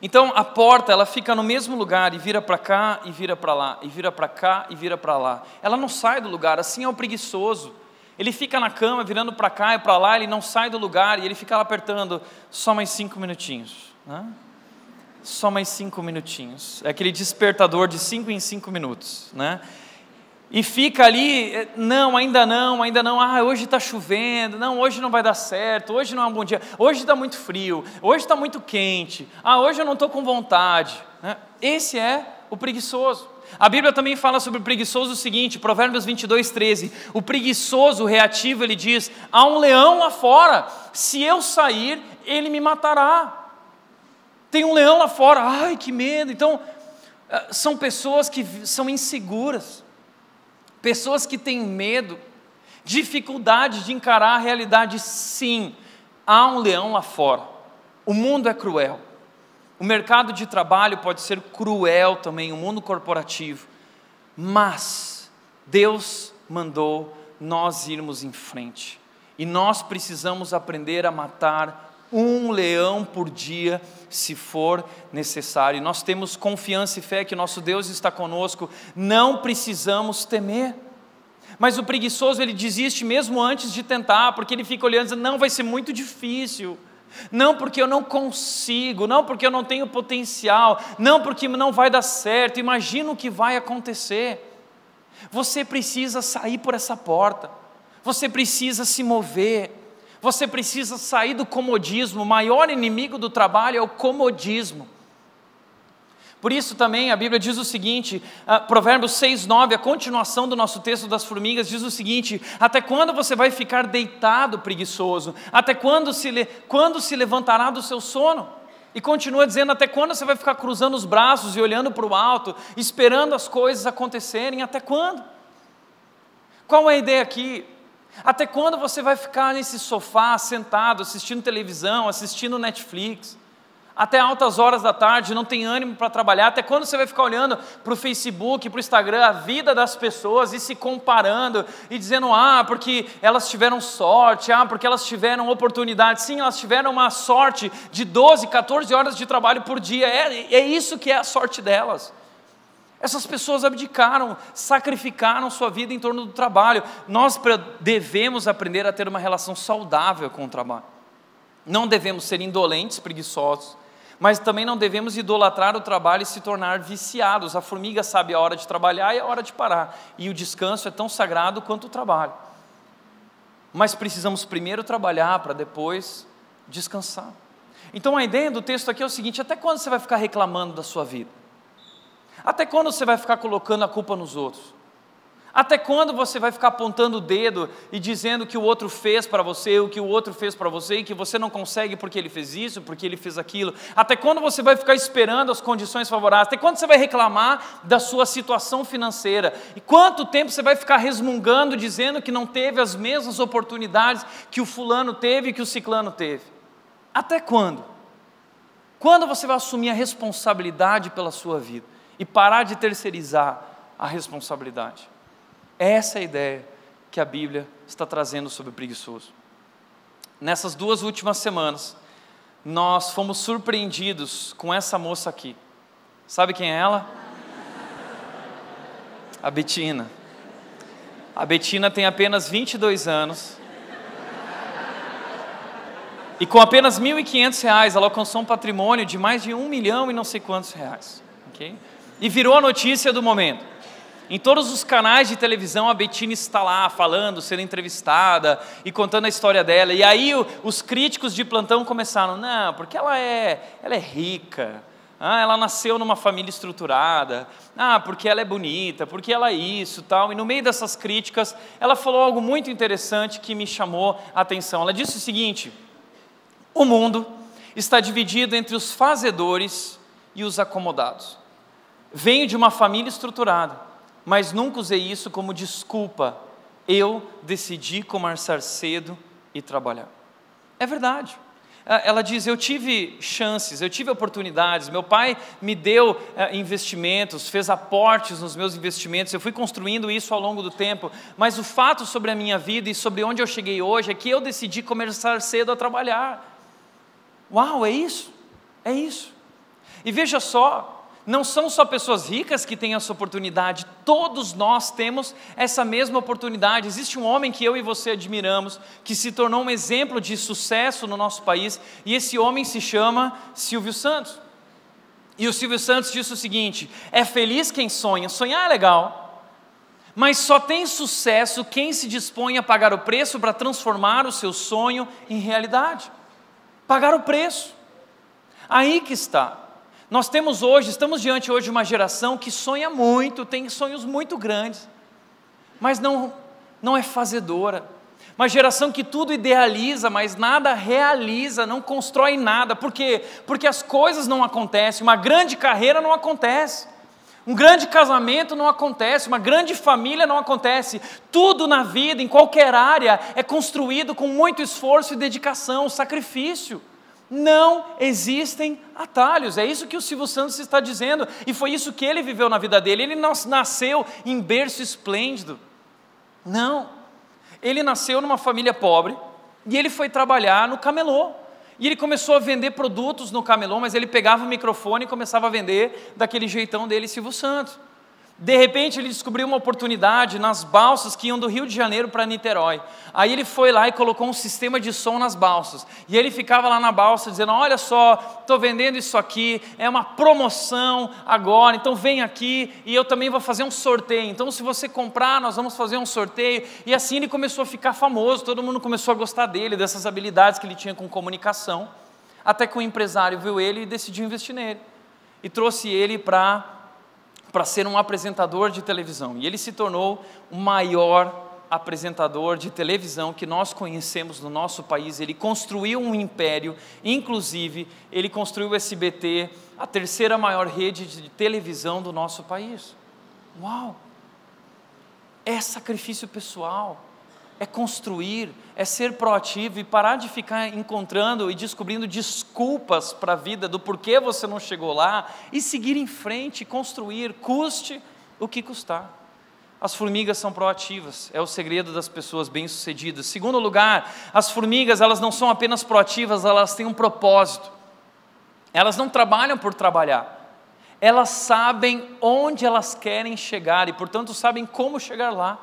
Então a porta ela fica no mesmo lugar e vira para cá e vira para lá e vira para cá e vira para lá. Ela não sai do lugar. Assim é o preguiçoso. Ele fica na cama virando para cá e para lá. Ele não sai do lugar e ele fica lá apertando só mais cinco minutinhos. Né? Só mais cinco minutinhos. É aquele despertador de cinco em cinco minutos, né? E fica ali, eh, não, ainda não, ainda não, ah, hoje está chovendo, não, hoje não vai dar certo, hoje não é um bom dia, hoje está muito frio, hoje está muito quente, ah, hoje eu não estou com vontade. Né? Esse é o preguiçoso. A Bíblia também fala sobre o preguiçoso o seguinte, Provérbios 22, 13: o preguiçoso, o reativo, ele diz: há um leão lá fora, se eu sair, ele me matará. Tem um leão lá fora, ai que medo. Então, eh, são pessoas que são inseguras pessoas que têm medo, dificuldade de encarar a realidade, sim, há um leão lá fora. O mundo é cruel. O mercado de trabalho pode ser cruel também, o mundo corporativo. Mas Deus mandou nós irmos em frente. E nós precisamos aprender a matar um leão por dia, se for necessário. Nós temos confiança e fé que nosso Deus está conosco, não precisamos temer. Mas o preguiçoso ele desiste mesmo antes de tentar, porque ele fica olhando e diz: não, vai ser muito difícil. Não porque eu não consigo, não porque eu não tenho potencial, não porque não vai dar certo, imagina o que vai acontecer. Você precisa sair por essa porta, você precisa se mover, você precisa sair do comodismo. O maior inimigo do trabalho é o comodismo. Por isso também a Bíblia diz o seguinte, uh, Provérbios 6, 9, a continuação do nosso texto das formigas, diz o seguinte: Até quando você vai ficar deitado, preguiçoso? Até quando se, quando se levantará do seu sono? E continua dizendo: Até quando você vai ficar cruzando os braços e olhando para o alto, esperando as coisas acontecerem? Até quando? Qual é a ideia aqui? Até quando você vai ficar nesse sofá, sentado, assistindo televisão, assistindo Netflix? Até altas horas da tarde, não tem ânimo para trabalhar. Até quando você vai ficar olhando para o Facebook, para o Instagram, a vida das pessoas e se comparando e dizendo, ah, porque elas tiveram sorte, ah, porque elas tiveram oportunidade. Sim, elas tiveram uma sorte de 12, 14 horas de trabalho por dia. É, é isso que é a sorte delas. Essas pessoas abdicaram, sacrificaram sua vida em torno do trabalho. Nós devemos aprender a ter uma relação saudável com o trabalho. Não devemos ser indolentes, preguiçosos, mas também não devemos idolatrar o trabalho e se tornar viciados. A formiga sabe a hora de trabalhar e a hora de parar, e o descanso é tão sagrado quanto o trabalho. Mas precisamos primeiro trabalhar para depois descansar. Então a ideia do texto aqui é o seguinte: até quando você vai ficar reclamando da sua vida? Até quando você vai ficar colocando a culpa nos outros? Até quando você vai ficar apontando o dedo e dizendo que o outro fez para você, o que o outro fez para você, e que você não consegue porque ele fez isso, porque ele fez aquilo? Até quando você vai ficar esperando as condições favoráveis? Até quando você vai reclamar da sua situação financeira? E quanto tempo você vai ficar resmungando, dizendo que não teve as mesmas oportunidades que o fulano teve e que o ciclano teve? Até quando? Quando você vai assumir a responsabilidade pela sua vida e parar de terceirizar a responsabilidade? Essa é a ideia que a Bíblia está trazendo sobre o preguiçoso. Nessas duas últimas semanas, nós fomos surpreendidos com essa moça aqui. Sabe quem é ela? A Betina. A Betina tem apenas 22 anos. E com apenas R$ 1.500 ela alcançou um patrimônio de mais de um milhão e não sei quantos reais. Okay? E virou a notícia do momento. Em todos os canais de televisão, a Betina está lá falando, sendo entrevistada e contando a história dela. E aí os críticos de plantão começaram: não, porque ela é, ela é rica, ah, ela nasceu numa família estruturada, ah, porque ela é bonita, porque ela é isso tal. E no meio dessas críticas, ela falou algo muito interessante que me chamou a atenção. Ela disse o seguinte: o mundo está dividido entre os fazedores e os acomodados. Venho de uma família estruturada mas nunca usei isso como desculpa. Eu decidi começar cedo e trabalhar. É verdade. Ela diz: Eu tive chances, eu tive oportunidades. Meu pai me deu é, investimentos, fez aportes nos meus investimentos. Eu fui construindo isso ao longo do tempo. Mas o fato sobre a minha vida e sobre onde eu cheguei hoje é que eu decidi começar cedo a trabalhar. Uau, é isso? É isso. E veja só, não são só pessoas ricas que têm essa oportunidade, todos nós temos essa mesma oportunidade. Existe um homem que eu e você admiramos, que se tornou um exemplo de sucesso no nosso país, e esse homem se chama Silvio Santos. E o Silvio Santos disse o seguinte: é feliz quem sonha, sonhar é legal, mas só tem sucesso quem se dispõe a pagar o preço para transformar o seu sonho em realidade. Pagar o preço. Aí que está. Nós temos hoje, estamos diante hoje de uma geração que sonha muito, tem sonhos muito grandes, mas não, não é fazedora. Uma geração que tudo idealiza, mas nada realiza, não constrói nada. Por quê? Porque as coisas não acontecem, uma grande carreira não acontece. Um grande casamento não acontece, uma grande família não acontece. Tudo na vida, em qualquer área, é construído com muito esforço e dedicação, sacrifício. Não existem atalhos, é isso que o Silvio Santos está dizendo, e foi isso que ele viveu na vida dele. Ele nasceu em berço esplêndido, não. Ele nasceu numa família pobre e ele foi trabalhar no camelô. E ele começou a vender produtos no camelô, mas ele pegava o microfone e começava a vender daquele jeitão dele, Silvio Santos. De repente ele descobriu uma oportunidade nas balsas que iam do Rio de Janeiro para Niterói. Aí ele foi lá e colocou um sistema de som nas balsas. E ele ficava lá na balsa dizendo: Olha só, estou vendendo isso aqui, é uma promoção agora, então vem aqui e eu também vou fazer um sorteio. Então, se você comprar, nós vamos fazer um sorteio. E assim ele começou a ficar famoso, todo mundo começou a gostar dele, dessas habilidades que ele tinha com comunicação. Até que o um empresário viu ele e decidiu investir nele. E trouxe ele para para ser um apresentador de televisão. E ele se tornou o maior apresentador de televisão que nós conhecemos no nosso país. Ele construiu um império, inclusive, ele construiu o SBT, a terceira maior rede de televisão do nosso país. Uau! É sacrifício pessoal é construir, é ser proativo e parar de ficar encontrando e descobrindo desculpas para a vida do porquê você não chegou lá e seguir em frente, construir, custe o que custar. As formigas são proativas, é o segredo das pessoas bem-sucedidas. Segundo lugar, as formigas, elas não são apenas proativas, elas têm um propósito. Elas não trabalham por trabalhar. Elas sabem onde elas querem chegar e, portanto, sabem como chegar lá.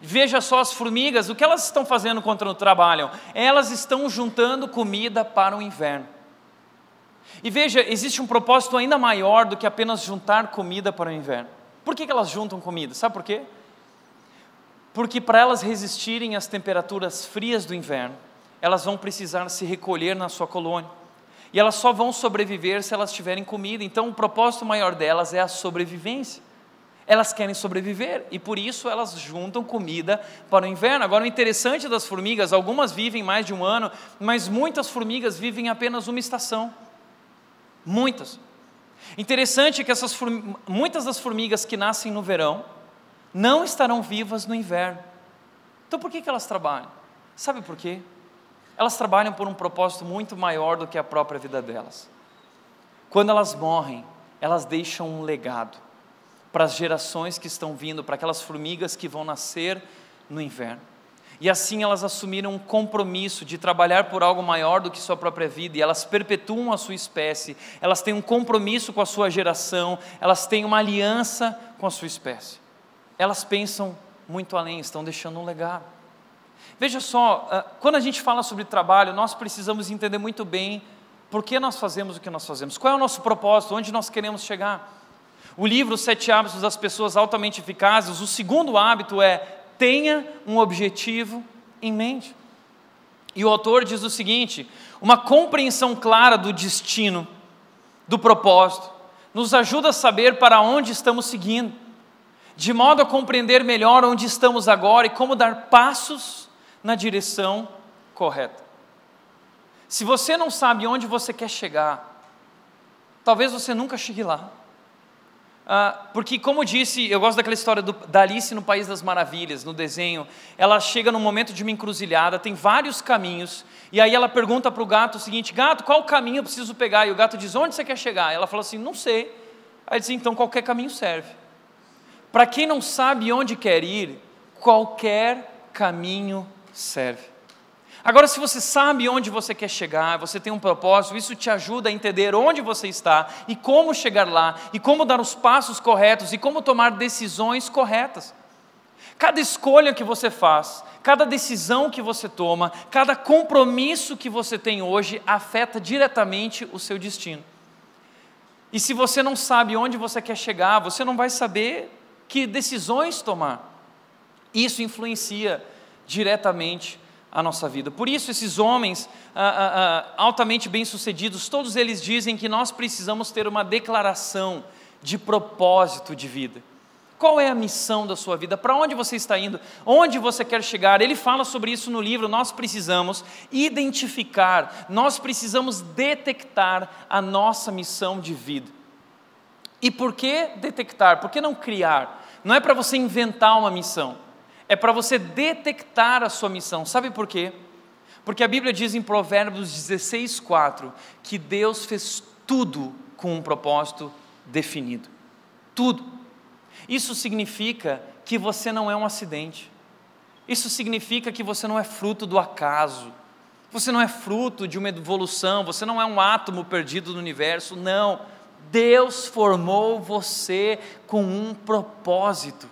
Veja só as formigas, o que elas estão fazendo quando trabalham? Elas estão juntando comida para o inverno. E veja, existe um propósito ainda maior do que apenas juntar comida para o inverno. Por que, que elas juntam comida? Sabe por quê? Porque para elas resistirem às temperaturas frias do inverno, elas vão precisar se recolher na sua colônia. E elas só vão sobreviver se elas tiverem comida. Então, o propósito maior delas é a sobrevivência. Elas querem sobreviver e por isso elas juntam comida para o inverno. Agora, o interessante das formigas, algumas vivem mais de um ano, mas muitas formigas vivem apenas uma estação. Muitas. Interessante que essas muitas das formigas que nascem no verão não estarão vivas no inverno. Então, por que, que elas trabalham? Sabe por quê? Elas trabalham por um propósito muito maior do que a própria vida delas. Quando elas morrem, elas deixam um legado para as gerações que estão vindo, para aquelas formigas que vão nascer no inverno. E assim elas assumiram um compromisso de trabalhar por algo maior do que sua própria vida, e elas perpetuam a sua espécie, elas têm um compromisso com a sua geração, elas têm uma aliança com a sua espécie. Elas pensam muito além, estão deixando um legado. Veja só, ah, quando a gente fala sobre trabalho, nós precisamos entender muito bem por que nós fazemos o que nós fazemos, qual é o nosso propósito, onde nós queremos chegar. O livro Sete Hábitos das Pessoas Altamente Eficazes, o segundo hábito é tenha um objetivo em mente. E o autor diz o seguinte: uma compreensão clara do destino, do propósito, nos ajuda a saber para onde estamos seguindo, de modo a compreender melhor onde estamos agora e como dar passos na direção correta. Se você não sabe onde você quer chegar, talvez você nunca chegue lá. Ah, porque, como disse, eu gosto daquela história do, da Alice no País das Maravilhas, no desenho. Ela chega num momento de uma encruzilhada, tem vários caminhos, e aí ela pergunta para o gato o seguinte: Gato, qual caminho eu preciso pegar? E o gato diz: Onde você quer chegar? Ela fala assim: Não sei. Aí diz: Então qualquer caminho serve. Para quem não sabe onde quer ir, qualquer caminho serve. Agora, se você sabe onde você quer chegar, você tem um propósito, isso te ajuda a entender onde você está e como chegar lá, e como dar os passos corretos e como tomar decisões corretas. Cada escolha que você faz, cada decisão que você toma, cada compromisso que você tem hoje afeta diretamente o seu destino. E se você não sabe onde você quer chegar, você não vai saber que decisões tomar. Isso influencia diretamente a nossa vida. Por isso, esses homens ah, ah, ah, altamente bem-sucedidos, todos eles dizem que nós precisamos ter uma declaração de propósito de vida. Qual é a missão da sua vida? Para onde você está indo? Onde você quer chegar? Ele fala sobre isso no livro. Nós precisamos identificar, nós precisamos detectar a nossa missão de vida. E por que detectar? Por que não criar? Não é para você inventar uma missão é para você detectar a sua missão. Sabe por quê? Porque a Bíblia diz em Provérbios 16, 4 que Deus fez tudo com um propósito definido. Tudo. Isso significa que você não é um acidente. Isso significa que você não é fruto do acaso. Você não é fruto de uma evolução, você não é um átomo perdido no universo. Não. Deus formou você com um propósito.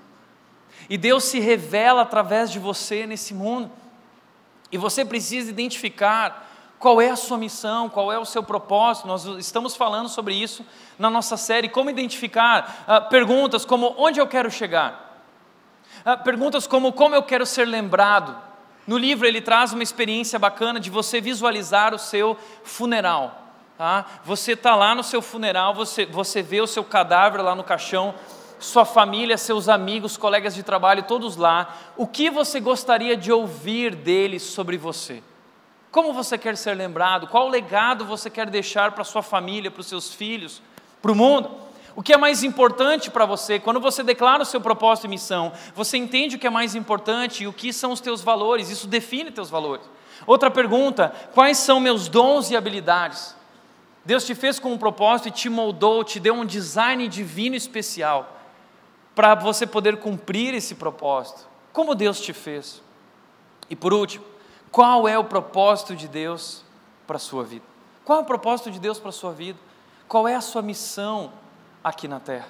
E Deus se revela através de você nesse mundo. E você precisa identificar qual é a sua missão, qual é o seu propósito. Nós estamos falando sobre isso na nossa série. Como identificar uh, perguntas como onde eu quero chegar? Uh, perguntas como como eu quero ser lembrado. No livro ele traz uma experiência bacana de você visualizar o seu funeral. Tá? Você está lá no seu funeral, você, você vê o seu cadáver lá no caixão sua família, seus amigos, colegas de trabalho, todos lá, o que você gostaria de ouvir deles sobre você? Como você quer ser lembrado? Qual legado você quer deixar para sua família, para os seus filhos, para o mundo? O que é mais importante para você? Quando você declara o seu propósito e missão, você entende o que é mais importante e o que são os teus valores, isso define teus valores. Outra pergunta: quais são meus dons e habilidades? Deus te fez com um propósito e te moldou, te deu um design divino especial para você poder cumprir esse propósito. Como Deus te fez? E por último, qual é o propósito de Deus para a sua vida? Qual é o propósito de Deus para a sua vida? Qual é a sua missão aqui na terra?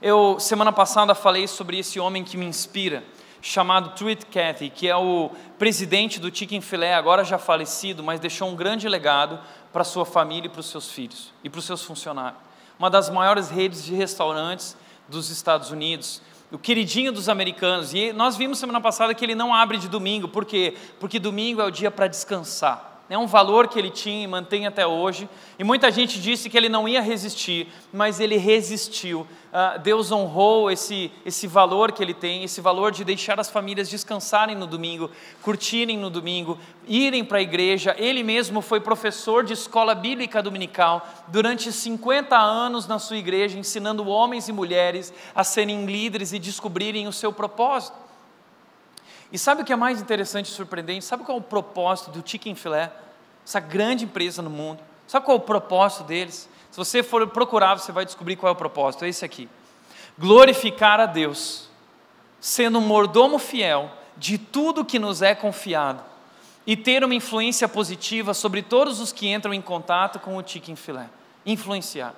Eu, semana passada, falei sobre esse homem que me inspira, chamado Truett Cathy, que é o presidente do Chicken Filé, agora já falecido, mas deixou um grande legado para sua família e para os seus filhos e para os seus funcionários. Uma das maiores redes de restaurantes dos Estados Unidos, o queridinho dos americanos. E nós vimos semana passada que ele não abre de domingo, por quê? Porque domingo é o dia para descansar. É um valor que ele tinha e mantém até hoje. E muita gente disse que ele não ia resistir, mas ele resistiu. Uh, Deus honrou esse, esse valor que ele tem, esse valor de deixar as famílias descansarem no domingo, curtirem no domingo, irem para a igreja. Ele mesmo foi professor de escola bíblica dominical durante 50 anos na sua igreja, ensinando homens e mulheres a serem líderes e descobrirem o seu propósito. E sabe o que é mais interessante e surpreendente? Sabe qual é o propósito do Chicken Filé? Essa grande empresa no mundo. Sabe qual é o propósito deles? Se você for procurar, você vai descobrir qual é o propósito. É esse aqui: glorificar a Deus, sendo um mordomo fiel de tudo que nos é confiado e ter uma influência positiva sobre todos os que entram em contato com o Chicken Filé. Influenciar.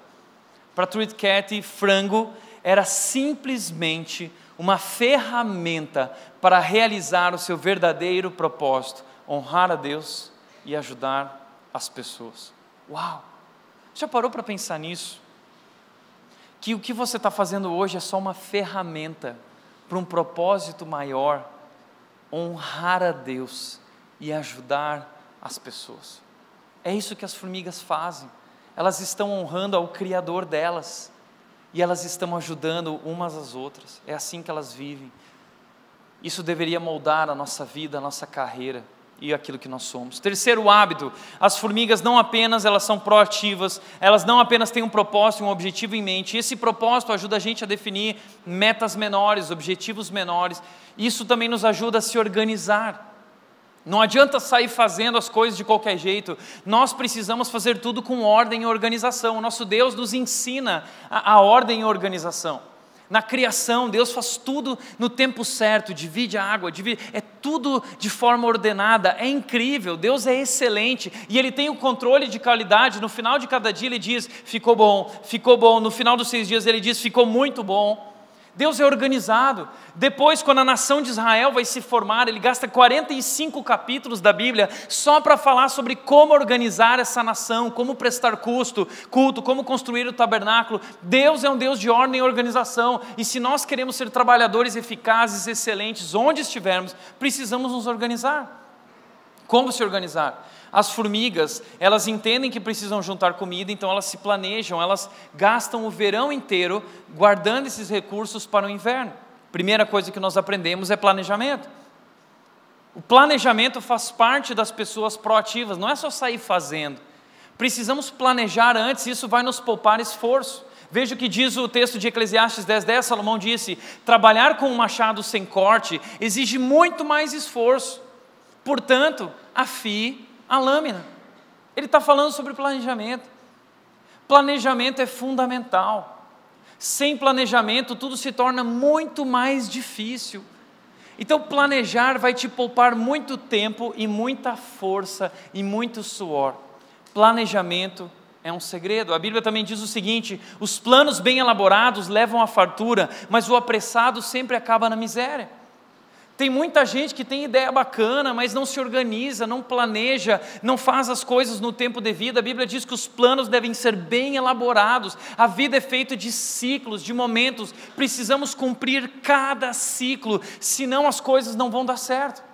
Para Truth Cat, frango era simplesmente uma ferramenta para realizar o seu verdadeiro propósito, honrar a Deus e ajudar as pessoas. Uau! Já parou para pensar nisso? Que o que você está fazendo hoje é só uma ferramenta para um propósito maior, honrar a Deus e ajudar as pessoas. É isso que as formigas fazem. Elas estão honrando ao Criador delas e elas estão ajudando umas às outras. É assim que elas vivem. Isso deveria moldar a nossa vida, a nossa carreira e aquilo que nós somos. Terceiro hábito, as formigas não apenas elas são proativas, elas não apenas têm um propósito, um objetivo em mente. Esse propósito ajuda a gente a definir metas menores, objetivos menores. Isso também nos ajuda a se organizar. Não adianta sair fazendo as coisas de qualquer jeito. Nós precisamos fazer tudo com ordem e organização. O nosso Deus nos ensina a, a ordem e organização. Na criação, Deus faz tudo no tempo certo, divide a água, divide, é tudo de forma ordenada, é incrível, Deus é excelente e Ele tem o controle de qualidade. No final de cada dia, Ele diz: ficou bom, ficou bom. No final dos seis dias, Ele diz: ficou muito bom. Deus é organizado. Depois, quando a nação de Israel vai se formar, ele gasta 45 capítulos da Bíblia só para falar sobre como organizar essa nação, como prestar custo, culto, como construir o tabernáculo. Deus é um Deus de ordem e organização, e se nós queremos ser trabalhadores eficazes, excelentes, onde estivermos, precisamos nos organizar. Como se organizar? As formigas, elas entendem que precisam juntar comida, então elas se planejam, elas gastam o verão inteiro guardando esses recursos para o inverno. Primeira coisa que nós aprendemos é planejamento. O planejamento faz parte das pessoas proativas, não é só sair fazendo. Precisamos planejar antes, isso vai nos poupar esforço. Veja o que diz o texto de Eclesiastes 10, 10, Salomão disse: trabalhar com um machado sem corte exige muito mais esforço. Portanto, afie a lâmina. Ele está falando sobre planejamento. Planejamento é fundamental. Sem planejamento, tudo se torna muito mais difícil. Então, planejar vai te poupar muito tempo e muita força e muito suor. Planejamento é um segredo. A Bíblia também diz o seguinte: os planos bem elaborados levam à fartura, mas o apressado sempre acaba na miséria. Tem muita gente que tem ideia bacana, mas não se organiza, não planeja, não faz as coisas no tempo devido. A Bíblia diz que os planos devem ser bem elaborados. A vida é feita de ciclos, de momentos. Precisamos cumprir cada ciclo, senão as coisas não vão dar certo.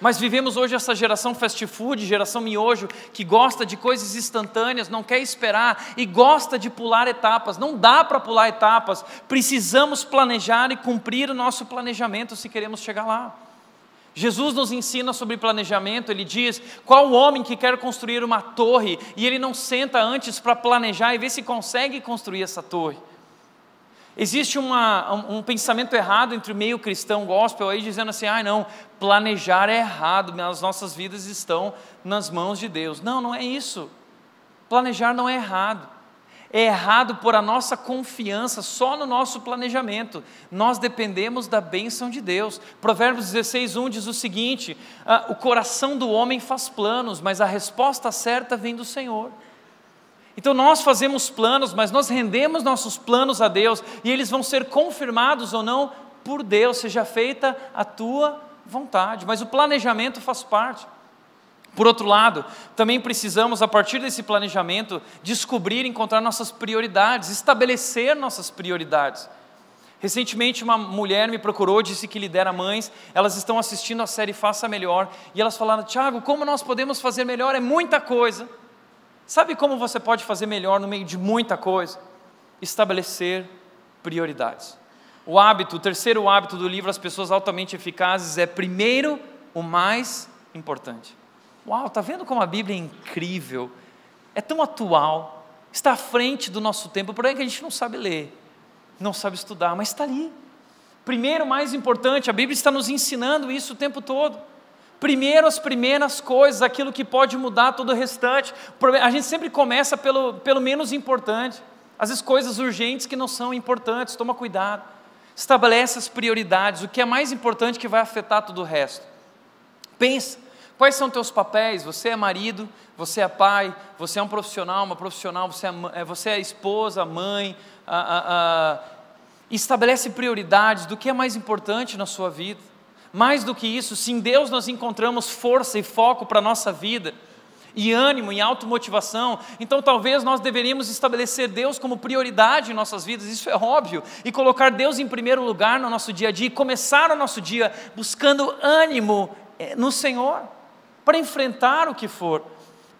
Mas vivemos hoje essa geração fast food, geração miojo, que gosta de coisas instantâneas, não quer esperar e gosta de pular etapas. Não dá para pular etapas, precisamos planejar e cumprir o nosso planejamento se queremos chegar lá. Jesus nos ensina sobre planejamento, ele diz: qual o homem que quer construir uma torre e ele não senta antes para planejar e ver se consegue construir essa torre? Existe uma, um, pensamento errado entre o meio cristão gospel aí dizendo assim: ah, não, planejar é errado, as nossas vidas estão nas mãos de Deus. Não, não é isso. Planejar não é errado. É errado por a nossa confiança só no nosso planejamento. Nós dependemos da bênção de Deus. Provérbios 16, 1 diz o seguinte: ah, o coração do homem faz planos, mas a resposta certa vem do Senhor. Então nós fazemos planos, mas nós rendemos nossos planos a Deus e eles vão ser confirmados ou não por Deus, seja feita a tua vontade. Mas o planejamento faz parte. Por outro lado, também precisamos, a partir desse planejamento, descobrir encontrar nossas prioridades, estabelecer nossas prioridades. Recentemente, uma mulher me procurou, disse que lidera mães, elas estão assistindo a série Faça Melhor, e elas falaram: Tiago, como nós podemos fazer melhor? É muita coisa. Sabe como você pode fazer melhor no meio de muita coisa? Estabelecer prioridades. O hábito, o terceiro hábito do livro As Pessoas Altamente Eficazes é primeiro o mais importante. Uau, tá vendo como a Bíblia é incrível? É tão atual, está à frente do nosso tempo, porém que a gente não sabe ler, não sabe estudar, mas está ali. Primeiro, mais importante, a Bíblia está nos ensinando isso o tempo todo. Primeiro as primeiras coisas, aquilo que pode mudar todo o restante. A gente sempre começa pelo, pelo menos importante. Vezes coisas urgentes que não são importantes, toma cuidado. Estabelece as prioridades, o que é mais importante que vai afetar todo o resto. Pensa, quais são teus papéis? Você é marido, você é pai, você é um profissional, uma profissional, você é, é você é esposa, mãe. A, a, a, estabelece prioridades do que é mais importante na sua vida. Mais do que isso, se em Deus nós encontramos força e foco para a nossa vida, e ânimo e automotivação, então talvez nós deveríamos estabelecer Deus como prioridade em nossas vidas, isso é óbvio, e colocar Deus em primeiro lugar no nosso dia a dia, e começar o nosso dia buscando ânimo eh, no Senhor, para enfrentar o que for.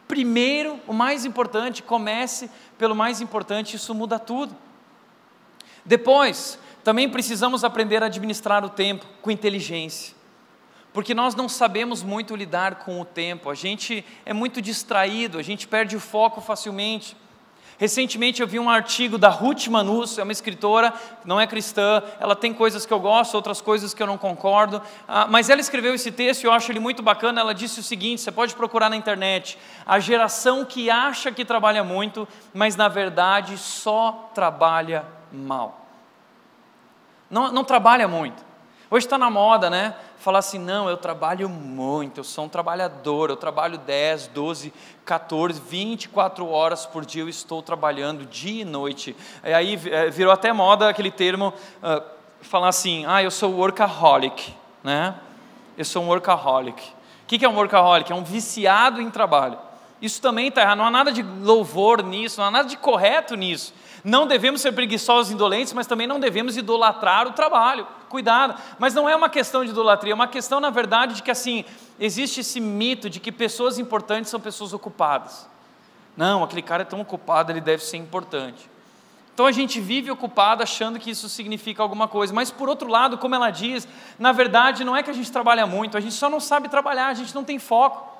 Primeiro, o mais importante, comece pelo mais importante, isso muda tudo. Depois, também precisamos aprender a administrar o tempo com inteligência, porque nós não sabemos muito lidar com o tempo, a gente é muito distraído, a gente perde o foco facilmente. Recentemente eu vi um artigo da Ruth Manus, é uma escritora, não é cristã, ela tem coisas que eu gosto, outras coisas que eu não concordo, ah, mas ela escreveu esse texto e eu acho ele muito bacana. Ela disse o seguinte: você pode procurar na internet, a geração que acha que trabalha muito, mas na verdade só trabalha mal. Não, não trabalha muito. Hoje está na moda, né? Falar assim, não, eu trabalho muito, eu sou um trabalhador, eu trabalho 10, 12, 14, 24 horas por dia, eu estou trabalhando dia e noite. E aí é, virou até moda aquele termo, uh, falar assim, ah, eu sou workaholic, né? Eu sou um workaholic. O que é um workaholic? É um viciado em trabalho. Isso também está errado, não há nada de louvor nisso, não há nada de correto nisso. Não devemos ser preguiçosos e indolentes, mas também não devemos idolatrar o trabalho. Cuidado. Mas não é uma questão de idolatria, é uma questão, na verdade, de que assim, existe esse mito de que pessoas importantes são pessoas ocupadas. Não, aquele cara é tão ocupado, ele deve ser importante. Então a gente vive ocupado achando que isso significa alguma coisa, mas por outro lado, como ela diz, na verdade não é que a gente trabalha muito, a gente só não sabe trabalhar, a gente não tem foco.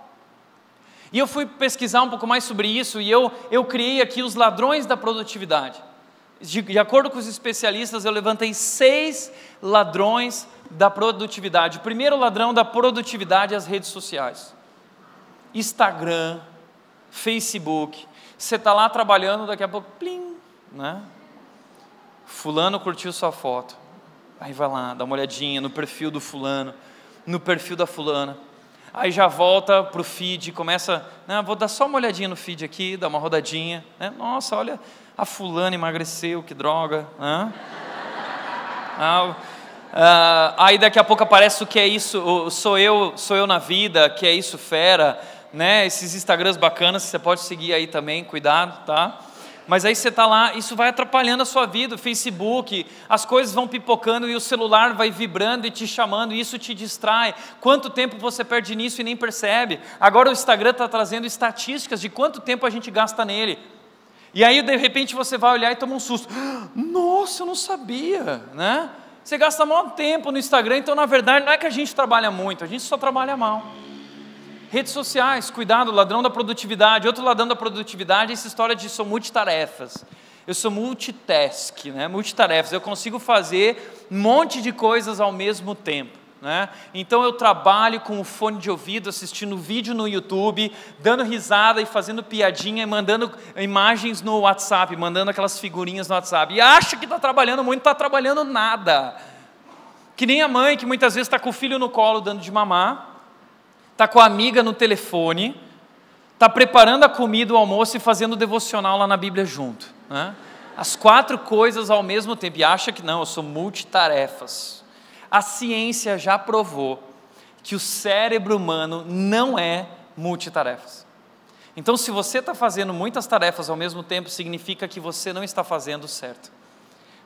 E eu fui pesquisar um pouco mais sobre isso e eu, eu criei aqui os ladrões da produtividade. De, de acordo com os especialistas, eu levantei seis ladrões da produtividade. O primeiro ladrão da produtividade é as redes sociais: Instagram, Facebook. Você está lá trabalhando, daqui a pouco, plim, né? Fulano curtiu sua foto. Aí vai lá, dá uma olhadinha no perfil do fulano, no perfil da fulana aí já volta para o feed, começa, né, vou dar só uma olhadinha no feed aqui, dar uma rodadinha, né, nossa, olha, a fulana emagreceu, que droga, né? ah, ah, aí daqui a pouco aparece o que é isso, sou eu, sou eu na vida, que é isso fera, né, esses Instagrams bacanas, você pode seguir aí também, cuidado, tá? Mas aí você está lá, isso vai atrapalhando a sua vida, o Facebook, as coisas vão pipocando e o celular vai vibrando e te chamando, e isso te distrai. Quanto tempo você perde nisso e nem percebe? Agora o Instagram está trazendo estatísticas de quanto tempo a gente gasta nele. E aí de repente você vai olhar e toma um susto. [GASPS] Nossa, eu não sabia, né? Você gasta muito tempo no Instagram, então na verdade não é que a gente trabalha muito, a gente só trabalha mal. Redes sociais, cuidado, ladrão da produtividade. Outro ladrão da produtividade é essa história de sou multitarefas. Eu sou multitask, né? multitarefas. Eu consigo fazer um monte de coisas ao mesmo tempo. Né? Então eu trabalho com o fone de ouvido, assistindo vídeo no YouTube, dando risada e fazendo piadinha e mandando imagens no WhatsApp, mandando aquelas figurinhas no WhatsApp. E acha que está trabalhando muito, está trabalhando nada. Que nem a mãe que muitas vezes está com o filho no colo dando de mamar, está com a amiga no telefone, está preparando a comida, o almoço e fazendo o devocional lá na Bíblia junto. Né? As quatro coisas ao mesmo tempo. E acha que não, eu sou multitarefas. A ciência já provou que o cérebro humano não é multitarefas. Então, se você está fazendo muitas tarefas ao mesmo tempo, significa que você não está fazendo certo.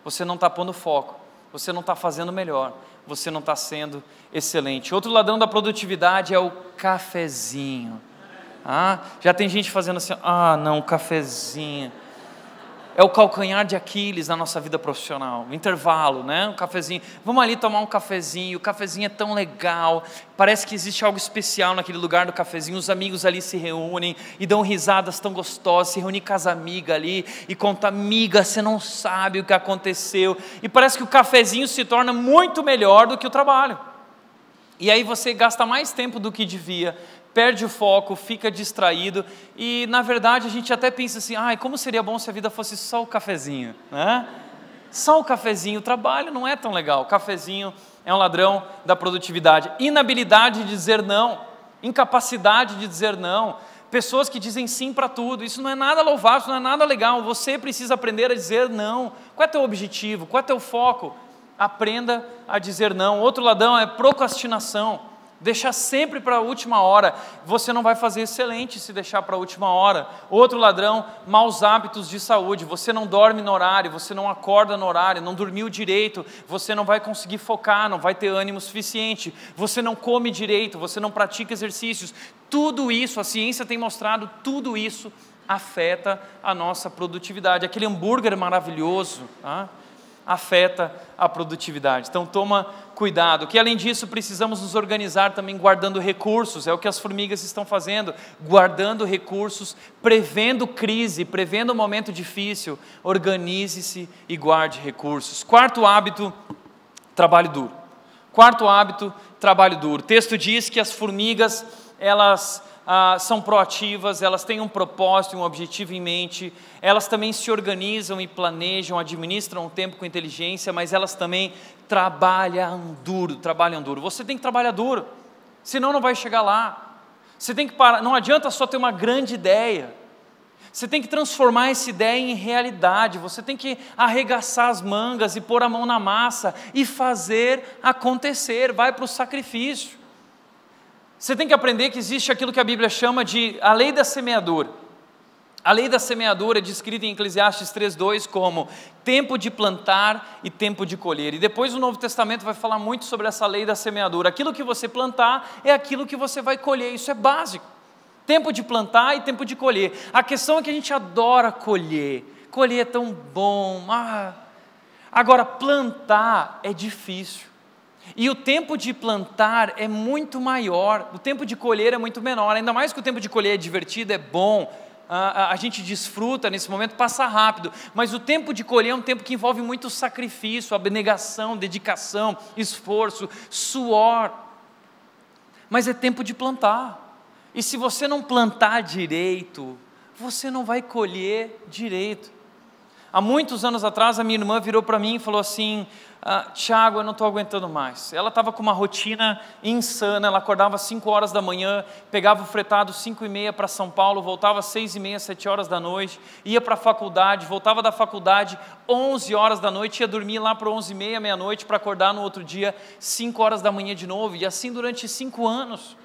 Você não está pondo foco você não está fazendo melhor, você não está sendo excelente. Outro ladrão da produtividade é o cafezinho. Ah, já tem gente fazendo assim, ah, não, cafezinho é o calcanhar de Aquiles na nossa vida profissional. O intervalo, né? Um cafezinho. Vamos ali tomar um cafezinho. O cafezinho é tão legal. Parece que existe algo especial naquele lugar do cafezinho. Os amigos ali se reúnem e dão risadas tão gostosas. Se reúnem com as amigas ali e conta, amiga, você não sabe o que aconteceu. E parece que o cafezinho se torna muito melhor do que o trabalho. E aí você gasta mais tempo do que devia perde o foco, fica distraído e na verdade a gente até pensa assim, ai, como seria bom se a vida fosse só o cafezinho, né? Só o cafezinho, o trabalho não é tão legal. O cafezinho é um ladrão da produtividade. Inabilidade de dizer não, incapacidade de dizer não, pessoas que dizem sim para tudo. Isso não é nada louvável, isso não é nada legal. Você precisa aprender a dizer não. Qual é teu objetivo? Qual é teu foco? Aprenda a dizer não. Outro ladrão é procrastinação. Deixar sempre para a última hora. Você não vai fazer excelente se deixar para a última hora. Outro ladrão, maus hábitos de saúde. Você não dorme no horário, você não acorda no horário, não dormiu direito, você não vai conseguir focar, não vai ter ânimo suficiente. Você não come direito, você não pratica exercícios. Tudo isso, a ciência tem mostrado, tudo isso afeta a nossa produtividade. Aquele hambúrguer maravilhoso, tá? afeta a produtividade. Então toma cuidado. Que além disso precisamos nos organizar também guardando recursos. É o que as formigas estão fazendo, guardando recursos, prevendo crise, prevendo um momento difícil. Organize-se e guarde recursos. Quarto hábito, trabalho duro. Quarto hábito, trabalho duro. O texto diz que as formigas elas ah, são proativas, elas têm um propósito, um objetivo em mente, elas também se organizam e planejam, administram o tempo com inteligência, mas elas também trabalham duro, trabalham duro. Você tem que trabalhar duro, senão não vai chegar lá. Você tem que parar, não adianta só ter uma grande ideia. Você tem que transformar essa ideia em realidade, você tem que arregaçar as mangas e pôr a mão na massa e fazer acontecer, vai para o sacrifício. Você tem que aprender que existe aquilo que a Bíblia chama de a lei da semeadura. A lei da semeadura é descrita em Eclesiastes 3:2 como tempo de plantar e tempo de colher. E depois o Novo Testamento vai falar muito sobre essa lei da semeadura. Aquilo que você plantar é aquilo que você vai colher. Isso é básico. Tempo de plantar e tempo de colher. A questão é que a gente adora colher. Colher é tão bom. Ah. Agora, plantar é difícil. E o tempo de plantar é muito maior, o tempo de colher é muito menor, ainda mais que o tempo de colher é divertido, é bom, a, gente desfruta nesse momento, passa rápido, mas o tempo de colher é um tempo que envolve muito sacrifício, abnegação, dedicação, esforço, suor. Mas é tempo de plantar. E se você não plantar direito, você não vai colher direito. Há muitos anos atrás, a minha irmã virou para mim e falou assim: ah, Tiago, eu não estou aguentando mais. Ela estava com uma rotina insana, ela acordava às 5 horas da manhã, pegava o fretado 5 e meia para São Paulo, voltava às 6 e meia, 7 horas da noite, ia para a faculdade, voltava da faculdade 11 horas da noite, ia dormir lá para 11 e meia, meia-noite, para acordar no outro dia 5 horas da manhã de novo, e assim durante 5 anos.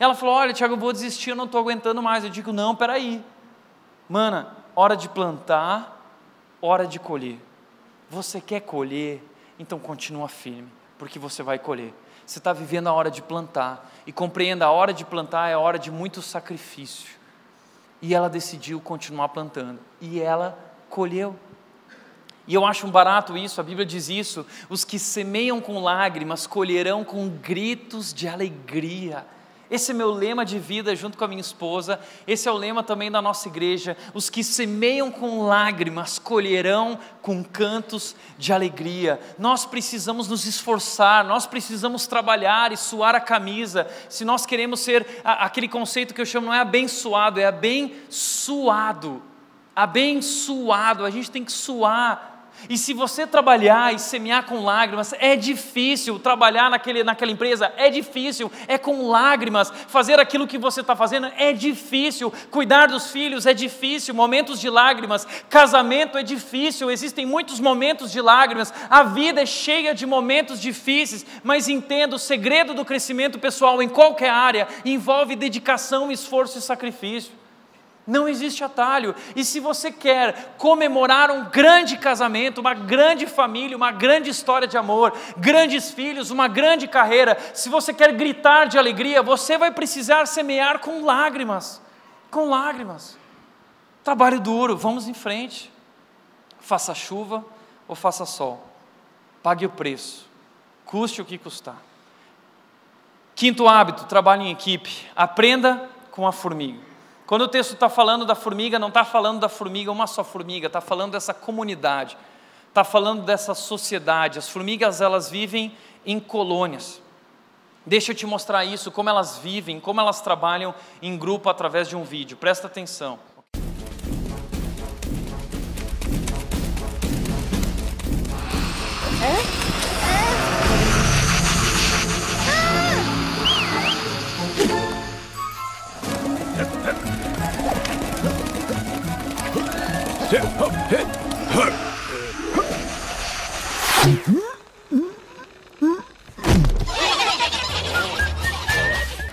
Ela falou, olha Tiago, eu vou desistir, eu não estou aguentando mais. Eu digo, não, peraí. Mana, hora de plantar, hora de colher. Você quer colher? então continua firme, porque você vai colher. Você está vivendo a hora de plantar, e compreenda: a hora de plantar é a hora de muito sacrifício. E ela decidiu continuar plantando, e ela colheu. E eu acho um barato isso, a Bíblia diz isso: os que semeiam com lágrimas colherão com gritos de alegria. Esse é meu lema de vida junto com a minha esposa, esse é o lema também da nossa igreja. Os que semeiam com lágrimas colherão com cantos de alegria. Nós precisamos nos esforçar, nós precisamos trabalhar e suar a camisa. Se nós queremos ser aquele conceito que eu chamo não é abençoado, é abençoado. Abençoado, a gente tem que suar e se você trabalhar e semear com lágrimas, é difícil trabalhar naquele, naquela empresa, é difícil, é com lágrimas. Fazer aquilo que você está fazendo é difícil. Cuidar dos filhos é difícil, momentos de lágrimas. Casamento é difícil, existem muitos momentos de lágrimas. A vida é cheia de momentos difíceis, mas entenda: o segredo do crescimento pessoal em qualquer área envolve dedicação, esforço e sacrifício. Não existe atalho. E se você quer comemorar um grande casamento, uma grande família, uma grande história de amor, grandes filhos, uma grande carreira, se você quer gritar de alegria, você vai precisar semear com lágrimas. Com lágrimas. Trabalho duro, vamos em frente. Faça chuva ou faça sol. Pague o preço. Custe o que custar. Quinto hábito: trabalho em equipe. Aprenda com a formiga. Quando o texto está falando da formiga, não está falando da formiga, uma só formiga, está falando dessa comunidade, está falando dessa sociedade. As formigas, elas vivem em colônias. Deixa eu te mostrar isso, como elas vivem, como elas trabalham em grupo através de um vídeo. Presta atenção. É?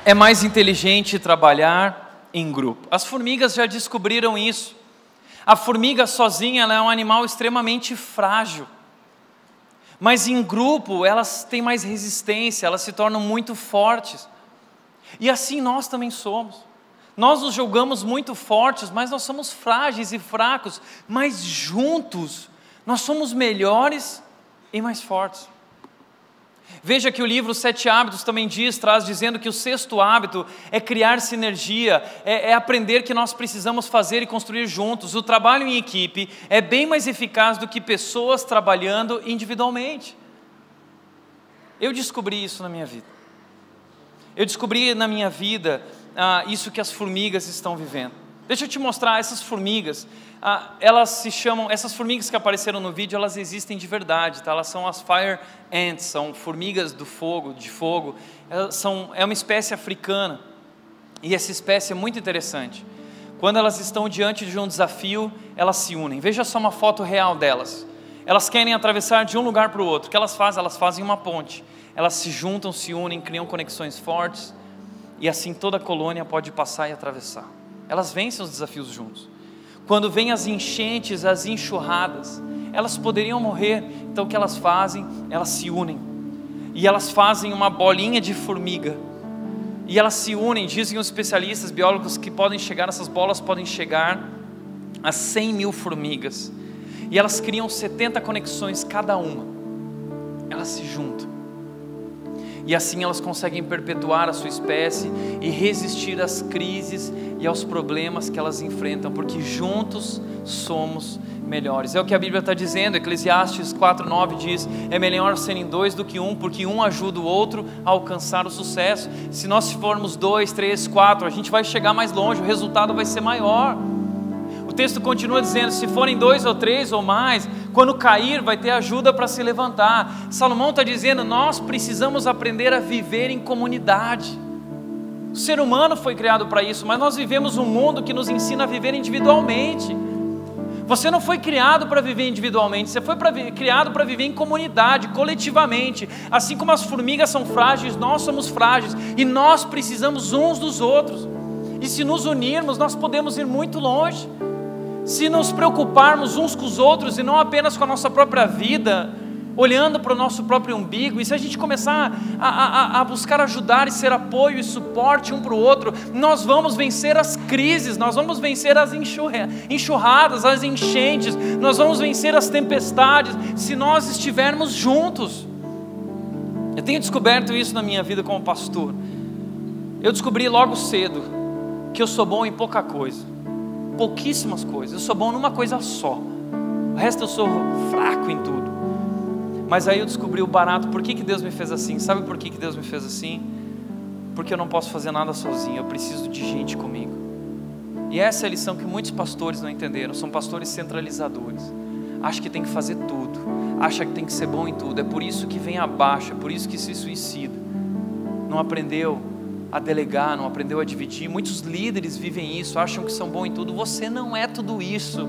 É mais inteligente trabalhar em grupo. As formigas já descobriram isso. A formiga sozinha é um animal extremamente frágil. Mas em grupo elas têm mais resistência, elas se tornam muito fortes. E assim nós também somos. Nós nos julgamos muito fortes, mas nós somos frágeis e fracos, mas juntos nós somos melhores e mais fortes. Veja que o livro Sete Hábitos também diz, traz dizendo que o sexto hábito é criar sinergia, é, é, aprender que nós precisamos fazer e construir juntos. O trabalho em equipe é bem mais eficaz do que pessoas trabalhando individualmente. Eu descobri isso na minha vida. Eu descobri na minha vida ah, isso que as formigas estão vivendo. Deixa eu te mostrar essas formigas. Ah, elas se chamam, essas formigas que apareceram no vídeo, elas existem de verdade, tá? Elas são as fire ants, são formigas do fogo, de fogo. Elas são, é uma espécie africana. E essa espécie é muito interessante. Quando elas estão diante de um desafio, elas se unem. Veja só uma foto real delas. Elas querem atravessar de um lugar para o outro. O que elas fazem? Elas fazem uma ponte. Elas se juntam, se unem, criam conexões fortes. E assim toda a colônia pode passar e atravessar. Elas vencem os desafios juntos. Quando vêm as enchentes, as enxurradas, elas poderiam morrer. Então o que elas fazem? Elas se unem. E elas fazem uma bolinha de formiga. E elas se unem, dizem os especialistas, biólogos, que podem chegar, essas bolas podem chegar a 100 mil formigas. E elas criam 70 conexões cada uma. Elas se juntam. E assim elas conseguem perpetuar a sua espécie e resistir às crises e aos problemas que elas enfrentam, porque juntos somos melhores. É o que a Bíblia está dizendo, Eclesiastes 4,9 diz: é melhor serem dois do que um, porque um ajuda o outro a alcançar o sucesso. Se nós formos dois, três, quatro, a gente vai chegar mais longe, o resultado vai ser maior. O texto continua dizendo: se forem dois ou três ou mais, quando cair, vai ter ajuda para se levantar. Salomão está dizendo: nós precisamos aprender a viver em comunidade. O ser humano foi criado para isso, mas nós vivemos um mundo que nos ensina a viver individualmente. Você não foi criado para viver individualmente, você foi pra, criado para viver em comunidade, coletivamente. Assim como as formigas são frágeis, nós somos frágeis e nós precisamos uns dos outros. E se nos unirmos, nós podemos ir muito longe. Se nos preocuparmos uns com os outros e não apenas com a nossa própria vida, olhando para o nosso próprio umbigo, e se a gente começar a, a, a, buscar ajudar e ser apoio e suporte um para o outro, nós vamos vencer as crises, nós vamos vencer as enxurradas, as enchentes, nós vamos vencer as tempestades, se nós estivermos juntos. Eu tenho descoberto isso na minha vida como pastor. Eu descobri logo cedo que eu sou bom em pouca coisa, pouquíssimas coisas, eu sou bom numa coisa só, o resto eu sou fraco em tudo. Mas aí eu descobri o barato, por que, que Deus me fez assim? Sabe por que, que Deus me fez assim? Porque eu não posso fazer nada sozinho, eu preciso de gente comigo. E essa é a lição que muitos pastores não entenderam, são pastores centralizadores. Acha que tem que fazer tudo, acha que tem que ser bom em tudo, é por isso que vem abaixo, é por isso que se suicida. Não aprendeu a delegar, não aprendeu a dividir. Muitos líderes vivem isso, acham que são bons em tudo. Você não é tudo isso.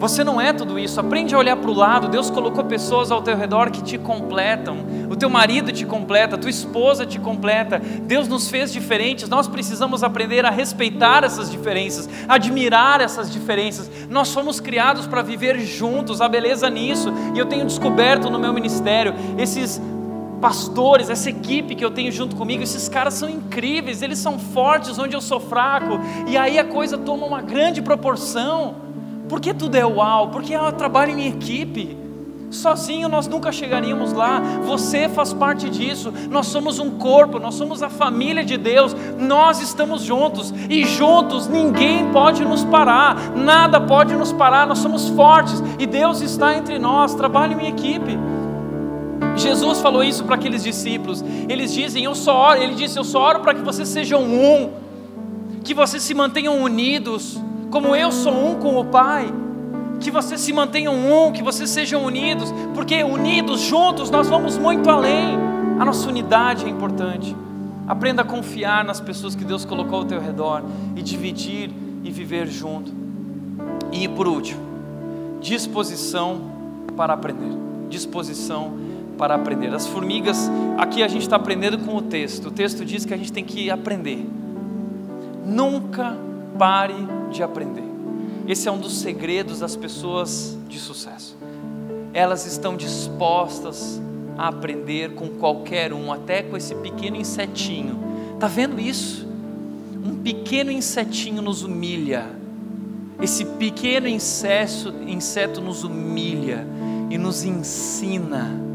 Você não é tudo isso. Aprende a olhar para o lado. Deus colocou pessoas ao teu redor que te completam. O teu marido te completa, a tua esposa te completa. Deus nos fez diferentes. Nós precisamos aprender a respeitar essas diferenças, admirar essas diferenças. Nós fomos criados para viver juntos. A beleza nisso. E eu tenho descoberto no meu ministério esses pastores, essa equipe que eu tenho junto comigo, esses caras são incríveis, eles são fortes onde eu sou fraco, e aí a coisa toma uma grande proporção. Por que tudo é uau? Porque eu trabalho em equipe. Sozinho nós nunca chegaríamos lá. Você faz parte disso. Nós somos um corpo, nós somos a família de Deus. Nós estamos juntos e juntos ninguém pode nos parar. Nada pode nos parar. Nós somos fortes e Deus está entre nós. Trabalho em equipe. Jesus falou isso para aqueles discípulos. Eles dizem: "Eu só oro". Ele disse: "Eu só oro para que vocês sejam um, que vocês se mantenham unidos." como eu sou um com o Pai. Que vocês se mantenham um, que vocês sejam unidos, porque unidos, juntos, nós vamos muito além. A nossa unidade é importante. Aprenda a confiar nas pessoas que Deus colocou ao teu redor e dividir e viver junto. E por último, disposição para aprender. Disposição para aprender. As formigas, aqui a gente está aprendendo com o texto. O texto diz que a gente tem que aprender. Nunca pare de aprender. Esse é um dos segredos das pessoas de sucesso. Elas estão dispostas a aprender com qualquer um, até com esse pequeno insetinho. Tá vendo isso? Um pequeno insetinho nos humilha. Esse pequeno inseto, inseto nos humilha e nos ensina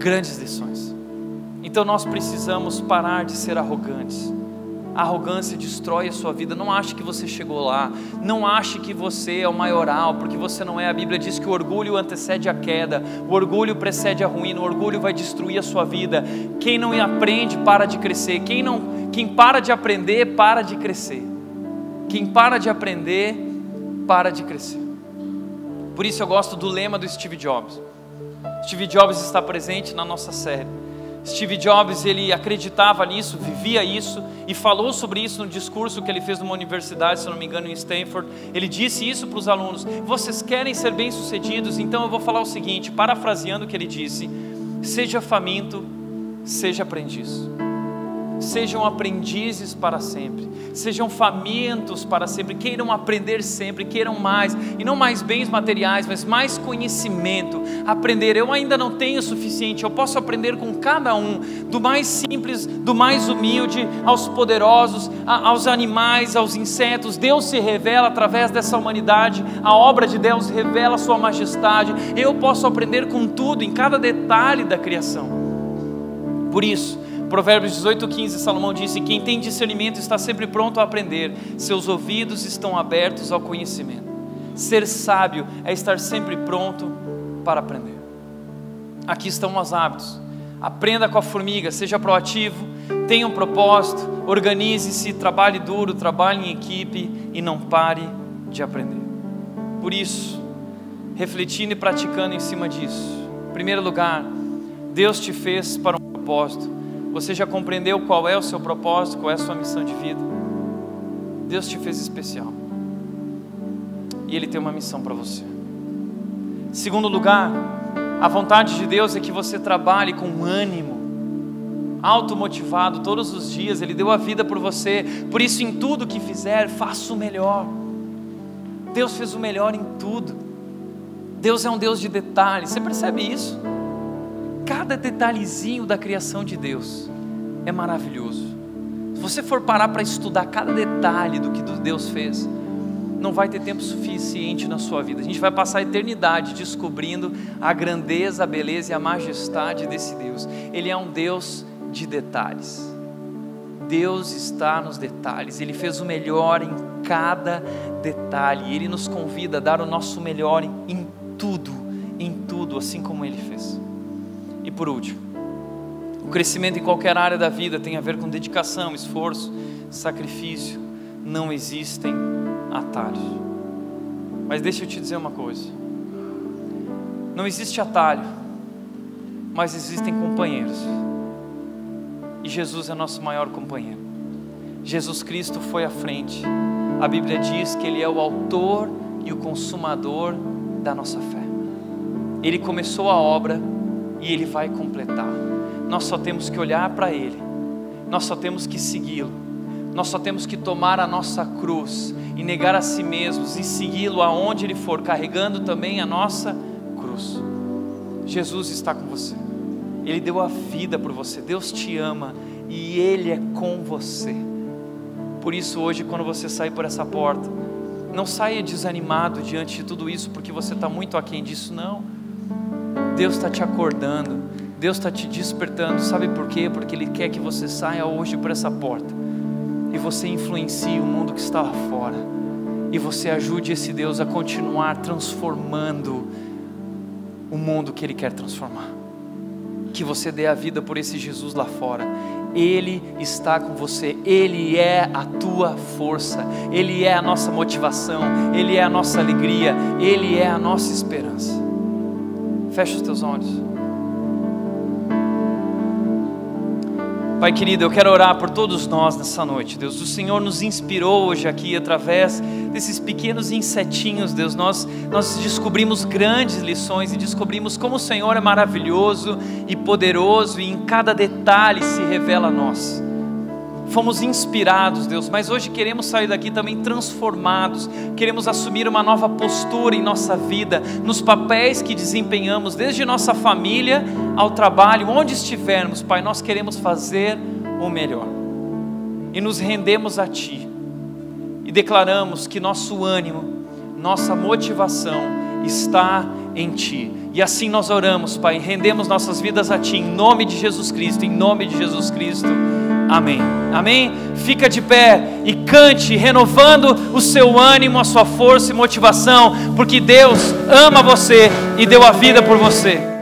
grandes lições. Então nós precisamos parar de ser arrogantes a arrogância destrói a sua vida. Não ache que você chegou lá. Não ache que você é o maioral, porque você não é. A Bíblia diz que o orgulho antecede a queda, o orgulho precede a ruína, o orgulho vai destruir a sua vida. Quem não aprende para de crescer. Quem não Quem para de aprender, para de crescer. Quem para de aprender, para de crescer. Por isso eu gosto do lema do Steve Jobs. Steve Jobs está presente na nossa série. Steve Jobs, ele acreditava nisso, vivia isso e falou sobre isso no discurso que ele fez numa universidade, se não me engano, em Stanford. Ele disse isso para os alunos: "Vocês querem ser bem-sucedidos? Então eu vou falar o seguinte, parafraseando o que ele disse: Seja faminto, seja aprendiz." Sejam aprendizes para sempre, sejam famintos para sempre, queiram aprender sempre, queiram mais, e não mais bens materiais, mas mais conhecimento. Aprender, eu ainda não tenho o suficiente, eu posso aprender com cada um, do mais simples, do mais humilde, aos poderosos, aos animais, aos insetos. Deus se revela através dessa humanidade, a obra de Deus revela a Sua majestade. Eu posso aprender com tudo, em cada detalhe da criação. Por isso, Provérbios 18, 15, Salomão disse: Quem tem discernimento está sempre pronto a aprender, seus ouvidos estão abertos ao conhecimento. Ser sábio é estar sempre pronto para aprender. Aqui estão os hábitos. Aprenda com a formiga, seja proativo, tenha um propósito, organize-se, trabalhe duro, trabalhe em equipe e não pare de aprender. Por isso, refletindo e praticando em cima disso. Em primeiro lugar, Deus te fez para um propósito. Você já compreendeu qual é o seu propósito, qual é a sua missão de vida? Deus te fez especial. E Ele tem uma missão para você. Segundo lugar, a vontade de Deus é que você trabalhe com ânimo, automotivado todos os dias. Ele deu a vida por você. Por isso, em tudo que fizer, faça o melhor. Deus fez o melhor em tudo. Deus é um Deus de detalhes. Você percebe isso? Cada detalhezinho da criação de Deus é maravilhoso. Se você for parar para estudar cada detalhe do que Deus fez, não vai ter tempo suficiente na sua vida. A gente vai passar a eternidade descobrindo a grandeza, a beleza e a majestade desse Deus. Ele é um Deus de detalhes. Deus está nos detalhes, Ele fez o melhor em cada detalhe, Ele nos convida a dar o nosso melhor em, tudo, em tudo, assim como Ele fez. E por último, o crescimento em qualquer área da vida tem a ver com dedicação, esforço, sacrifício. Não existem atalhos. Mas deixa eu te dizer uma coisa: não existe atalho, mas existem companheiros. E Jesus é nosso maior companheiro. Jesus Cristo foi à frente. A Bíblia diz que Ele é o autor e o consumador da nossa fé. Ele começou a obra e Ele vai completar. Nós só temos que olhar para Ele, nós só temos que segui-lo, nós só temos que tomar a nossa cruz e negar a si mesmos e segui-lo aonde Ele for, carregando também a nossa cruz. Jesus está com você, Ele deu a vida por você, Deus te ama e Ele é com você. Por isso, hoje, quando você sair por essa porta, não saia desanimado diante de tudo isso, porque você está muito aquém disso, não Deus está te acordando, Deus está te despertando. Sabe por quê? Porque Ele quer que você saia hoje por essa porta e você influencie o mundo que está lá fora e você ajude esse Deus a continuar transformando o mundo que Ele quer transformar. Que você dê a vida por esse Jesus lá fora. Ele está com você, Ele é a tua força, Ele é a nossa motivação, Ele é a nossa alegria, Ele é a nossa esperança. Feche os teus olhos. Pai querido, eu quero orar por todos nós nessa noite, Deus. O Senhor nos inspirou hoje aqui através desses pequenos insetinhos, Deus. Nós, nós descobrimos grandes lições e descobrimos como o Senhor é maravilhoso e poderoso e em cada detalhe se revela a nós fomos inspirados, Deus, mas hoje queremos sair daqui também transformados, queremos assumir uma nova postura em nossa vida, nos papéis que desempenhamos, desde nossa família ao trabalho, onde estivermos, Pai, nós queremos fazer o melhor e nos rendemos a Ti e declaramos que nosso ânimo, nossa motivação está em Ti. E assim nós oramos, Pai, rendemos nossas vidas a Ti, em nome de Jesus Cristo, em nome de Jesus Cristo. Amém. Amém? Fica de pé e cante, renovando o seu ânimo, a sua força e motivação, porque Deus ama você e deu a vida por você.